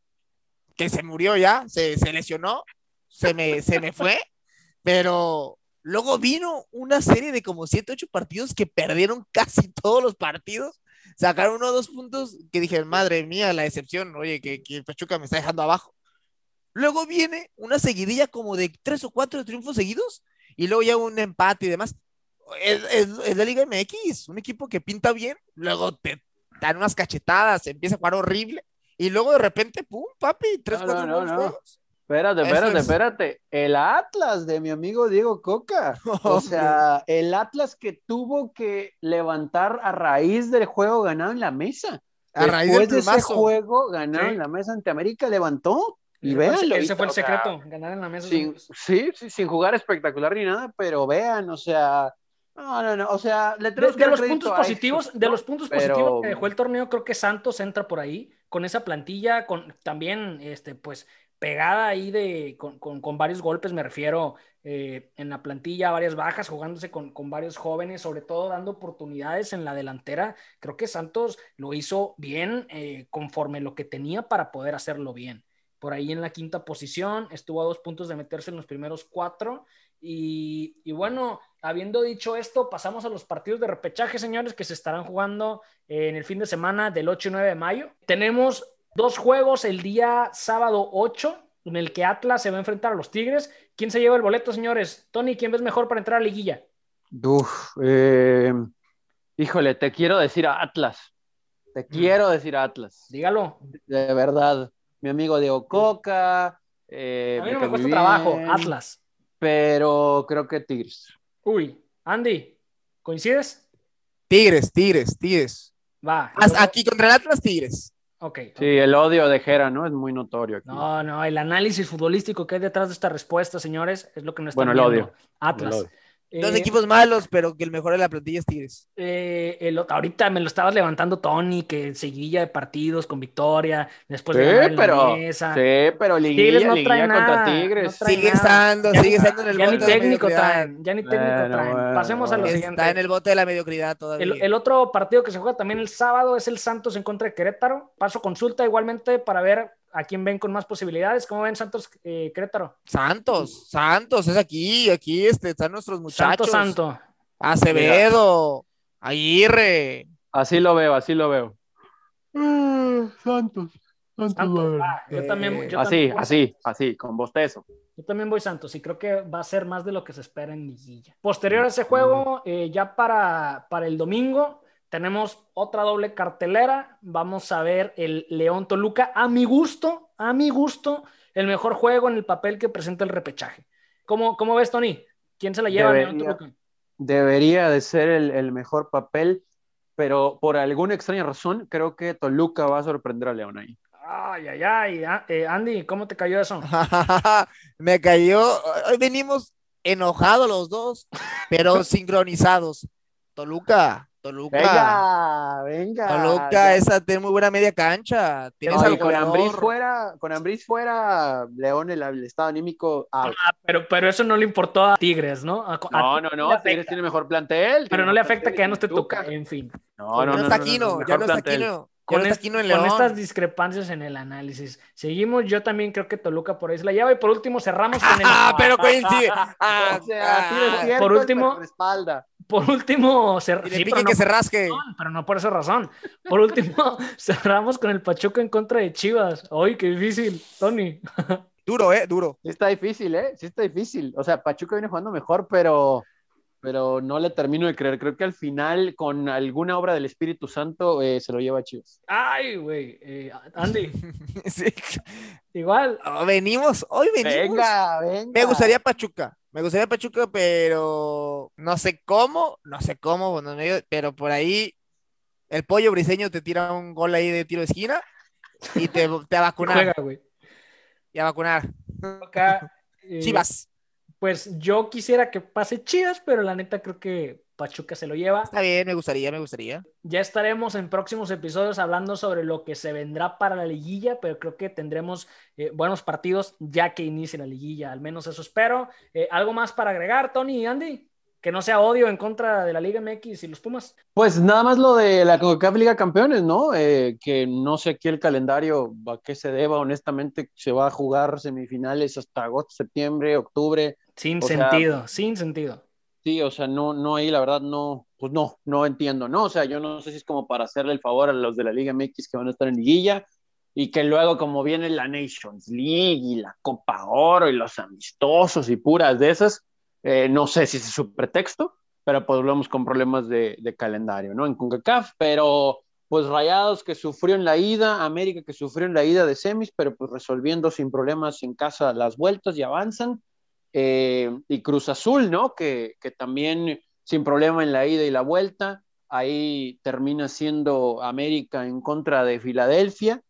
que se murió ya, se, se lesionó, se me, se me fue, pero luego vino una serie de como 7, 8 partidos que perdieron casi todos los partidos. Sacaron uno o dos puntos que dije, madre mía, la decepción, oye, que, que el Pachuca me está dejando abajo. Luego viene una seguidilla como de tres o cuatro triunfos seguidos y luego ya un empate y demás. Es, es- es la Liga MX, un equipo que pinta bien, luego te dan unas cachetadas, empieza a jugar horrible y luego de repente, pum, papi, tres, No, cuatro no, juegos. Espérate, espérate, es. espérate. El Atlas de mi amigo Diego Coca. O sea, el Atlas que tuvo que levantar a raíz del juego ganado en la mesa. a raíz del Después de ese juego ganado Sí. en la mesa ante América, levantó. Y véanlo. Ese fue el o sea, secreto, ganar en la mesa. sin, sí, sí, sin jugar espectacular ni nada, pero vean, o sea, No, no, no. O sea, le De, de los puntos positivos, de los puntos Pero- positivos que dejó el torneo, creo que Santos entra por ahí, con esa plantilla, con también este, pues pegada ahí de con, con- con varios golpes, me refiero eh, en la plantilla, varias bajas, jugándose con, con varios jóvenes, sobre todo dando oportunidades en la delantera. Creo que Santos lo hizo bien eh, conforme lo que tenía para poder hacerlo bien. Por ahí en la quinta posición, estuvo a dos puntos de meterse en los primeros cuatro. Y, y bueno, habiendo dicho esto, pasamos a los partidos de repechaje, señores, que se estarán jugando en el fin de semana del 8 y 9 de mayo. Tenemos dos juegos el día sábado 8, en el que Atlas se va a enfrentar a los Tigres. ¿Quién se lleva el boleto, señores? Tony, ¿quién ves mejor para entrar a liguilla? Uf, eh, híjole, te quiero decir a Atlas. Te Mm. quiero decir a Atlas. Dígalo. De verdad. Mi amigo Diego Coca. eh, A mí no cae me cuesta trabajo, bien, Atlas. Pero creo que Tigres. Uy, Andy, ¿coincides? Tigres, Tigres, Tigres. Va. Hasta aquí contra el Atlas, Tigres. Ok. Sí, el odio de Jera, ¿no? Es muy notorio aquí. No, no, el análisis futbolístico que hay detrás de esta respuesta, señores, es lo que no están Bueno, el viendo. odio. Atlas. El odio. Dos Eh, equipos malos, pero que el mejor de la plantilla es Tigres. eh, el- ahorita me lo estabas levantando, Tony, que seguilla de partidos con victoria, después de ganar en la pero, mesa. sí, pero liguilla, Tigres no liguilla trae contra nada, Tigres. no trae Sigue nada. estando, Ya sigue ni- estando en el Ya ni bote de la técnico traen, ya ni técnico Bueno, traen. bueno, Pasemos a lo bueno. siguiente. Está en el bote de la mediocridad todavía. El, el otro partido que se juega también el sábado es el Santos en contra de Querétaro. Paso consulta igualmente para ver a quién ven con más posibilidades. ¿Cómo ven Santos eh, Querétaro? Santos, Santos, es aquí, aquí este, están nuestros muchachos. Santo Santo. Acevedo, Aguirre. Así lo veo, así lo veo. Santos. Santos. Santos. Ah, yo también, yo así, también voy así, así, con bostezo. Yo también voy Santos y creo que va a ser más de lo que se espera en liguilla. Posterior a ese juego, eh, ya para, para el domingo, tenemos otra doble cartelera. Vamos a ver el León Toluca. A mi gusto, a mi gusto, el mejor juego en el papel que presenta el repechaje. ¿Cómo, cómo ves, Tony? ¿Quién se la lleva Debería. León Toluca? Debería de ser el, el mejor papel, pero por alguna extraña razón creo que Toluca va a sorprender a León ahí. Ay, ay, ay. Ah, eh, Andy, ¿cómo te cayó eso? Me cayó. Hoy venimos enojados los dos, pero sincronizados. Toluca, Toluca. Venga, venga. Toluca, Ya. esa tiene muy buena media cancha. Tienes No, y con. Ambriz fuera, con Ambriz fuera, León el, el estado anímico. out. Ah, pero, pero eso no le importó a Tigres, ¿no? A- a no, no, no, Tigres tiene mejor plantel. Pero no le afecta que ya no esté toca. En fin. No, Ya no, no, no, está no, Aquino, no, ya no está. Aquino. Con, estas discrepancias en el análisis. Seguimos, yo también creo que Toluca por ahí se la lleva y por último cerramos con el... Ah, pero coincide. Ah, O sea, ah, cierto, por último- espalda. Por último, cer- y le sí, pique pero, no que se por, rasque. razón, pero no por esa razón. Por último, cerramos con el Pachuca en contra de Chivas. ¡Ay, qué difícil, Tony! Duro, eh, duro. Sí está difícil, ¿eh? Sí está difícil. O sea, Pachuca viene jugando mejor, pero, pero no le termino de creer. Creo que al final, con alguna obra del Espíritu Santo, eh, se lo lleva a Chivas. ¡Ay, güey! Eh, Andy, Sí. igual. Oh, venimos, hoy venimos. Venga, venga. Me gustaría Pachuca. Me gustaría Pachuca, pero no sé cómo, no sé cómo, bueno, medio- pero por ahí el pollo briseño te tira un gol ahí de tiro de esquina y te, te va a vacunar. Juega, güey. Y a vacunar. Acá, eh, Chivas. Pues yo quisiera que pase Chivas, pero la neta creo que Pachuca se lo lleva. Está bien, me gustaría, me gustaría. Ya estaremos en próximos episodios hablando sobre lo que se vendrá para la liguilla, pero creo que tendremos eh, buenos partidos ya que inicie la liguilla, al menos eso espero. Eh, ¿Algo más para agregar, Tony y Andy? Que no sea odio en contra de la Liga MX y los Pumas. Pues nada más lo de la CONCACAF Liga Campeones, ¿no? Eh, que no sé aquí el calendario a qué se deba, honestamente, se va a jugar semifinales hasta agosto, septiembre, octubre. Sin O sea, sentido, sin sentido. Sí, o sea, no, no ahí la verdad no, pues no, no entiendo, ¿no? O sea, yo no sé si es como para hacerle el favor a los de la Liga MX que van a estar en liguilla y que luego como viene la Nations League y la Copa Oro y los amistosos y puras de esas, eh, no sé si es su pretexto, pero pues volvemos con problemas de, de calendario, ¿no? En CONCACAF, pero pues Rayados que sufrió en la ida, América que sufrió en la ida de semis, pero pues resolviendo sin problemas en casa las vueltas y avanzan. Eh, y Cruz Azul, ¿no? Que, que, también sin problema en la ida y la vuelta, ahí termina siendo América en contra de Filadelfia,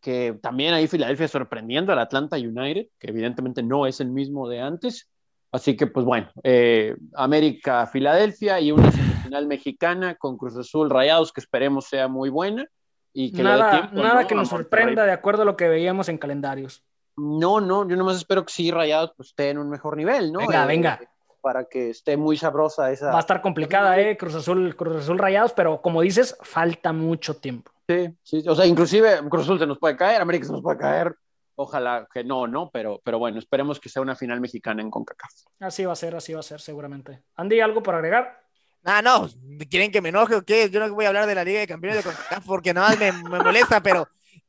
que también ahí Filadelfia sorprendiendo al Atlanta United, que evidentemente no es el mismo de antes. Así que, pues bueno, eh, América, Filadelfia y una semifinal mexicana con Cruz Azul Rayados, que esperemos sea muy buena. Y que nada, nada que nos sorprenda de acuerdo a lo que veíamos en calendarios. No, no, yo nomás espero que sí, Rayados pues, esté en un mejor nivel, ¿no? Venga, eh, venga. Para que esté muy sabrosa esa. Va a estar complicada, ¿eh? Cruz Azul, Cruz Azul Rayados, pero como dices, falta mucho tiempo. Sí, sí, o sea, inclusive Cruz Azul se nos puede caer, América se nos puede caer. Ojalá que no, ¿no? Pero, pero bueno, esperemos que sea una final mexicana en CONCACAF. Así va a ser, así va a ser, seguramente. Andy, ¿algo por agregar? Ah, no, ¿quieren que me enoje o qué? Yo no voy a hablar de la Liga de Campeones de CONCACAF porque nada más me, me molesta, pero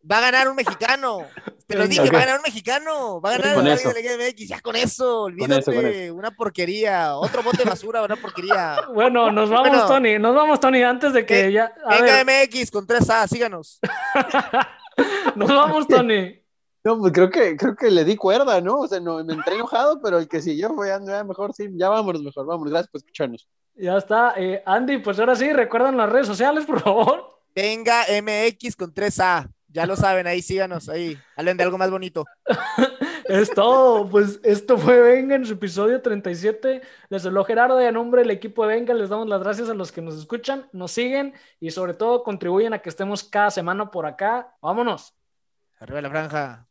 va a ganar un mexicano. Te lo dije, va a ganar un mexicano. Va a ganar con la eso. Liga de MX. Ya con eso, olvídate. Con eso, con eso. Una porquería. Otro bote de basura, una porquería. Bueno, nos vamos, Bueno. Tony. Nos vamos, Tony, antes de que Ve- ya. a Venga ver, MX con 3A, síganos. nos vamos, Tony. No, pues creo que, creo que le di cuerda, ¿no? O sea, no, me entré enojado, pero el que siguió fue Andrea, mejor sí, ya vámonos mejor, vámonos, gracias por escucharnos. Ya está. Eh, Andy, pues ahora sí, recuerdan las redes sociales, por favor. Venga MX con 3A. Ya lo saben, ahí síganos, ahí. Hablen de algo más bonito. Es todo. Pues esto fue Venga en su episodio 37. Les habló Gerardo y a nombre del equipo de Venga les damos las gracias a los que nos escuchan, nos siguen y sobre todo contribuyen a que estemos cada semana por acá. Vámonos. Arriba la franja.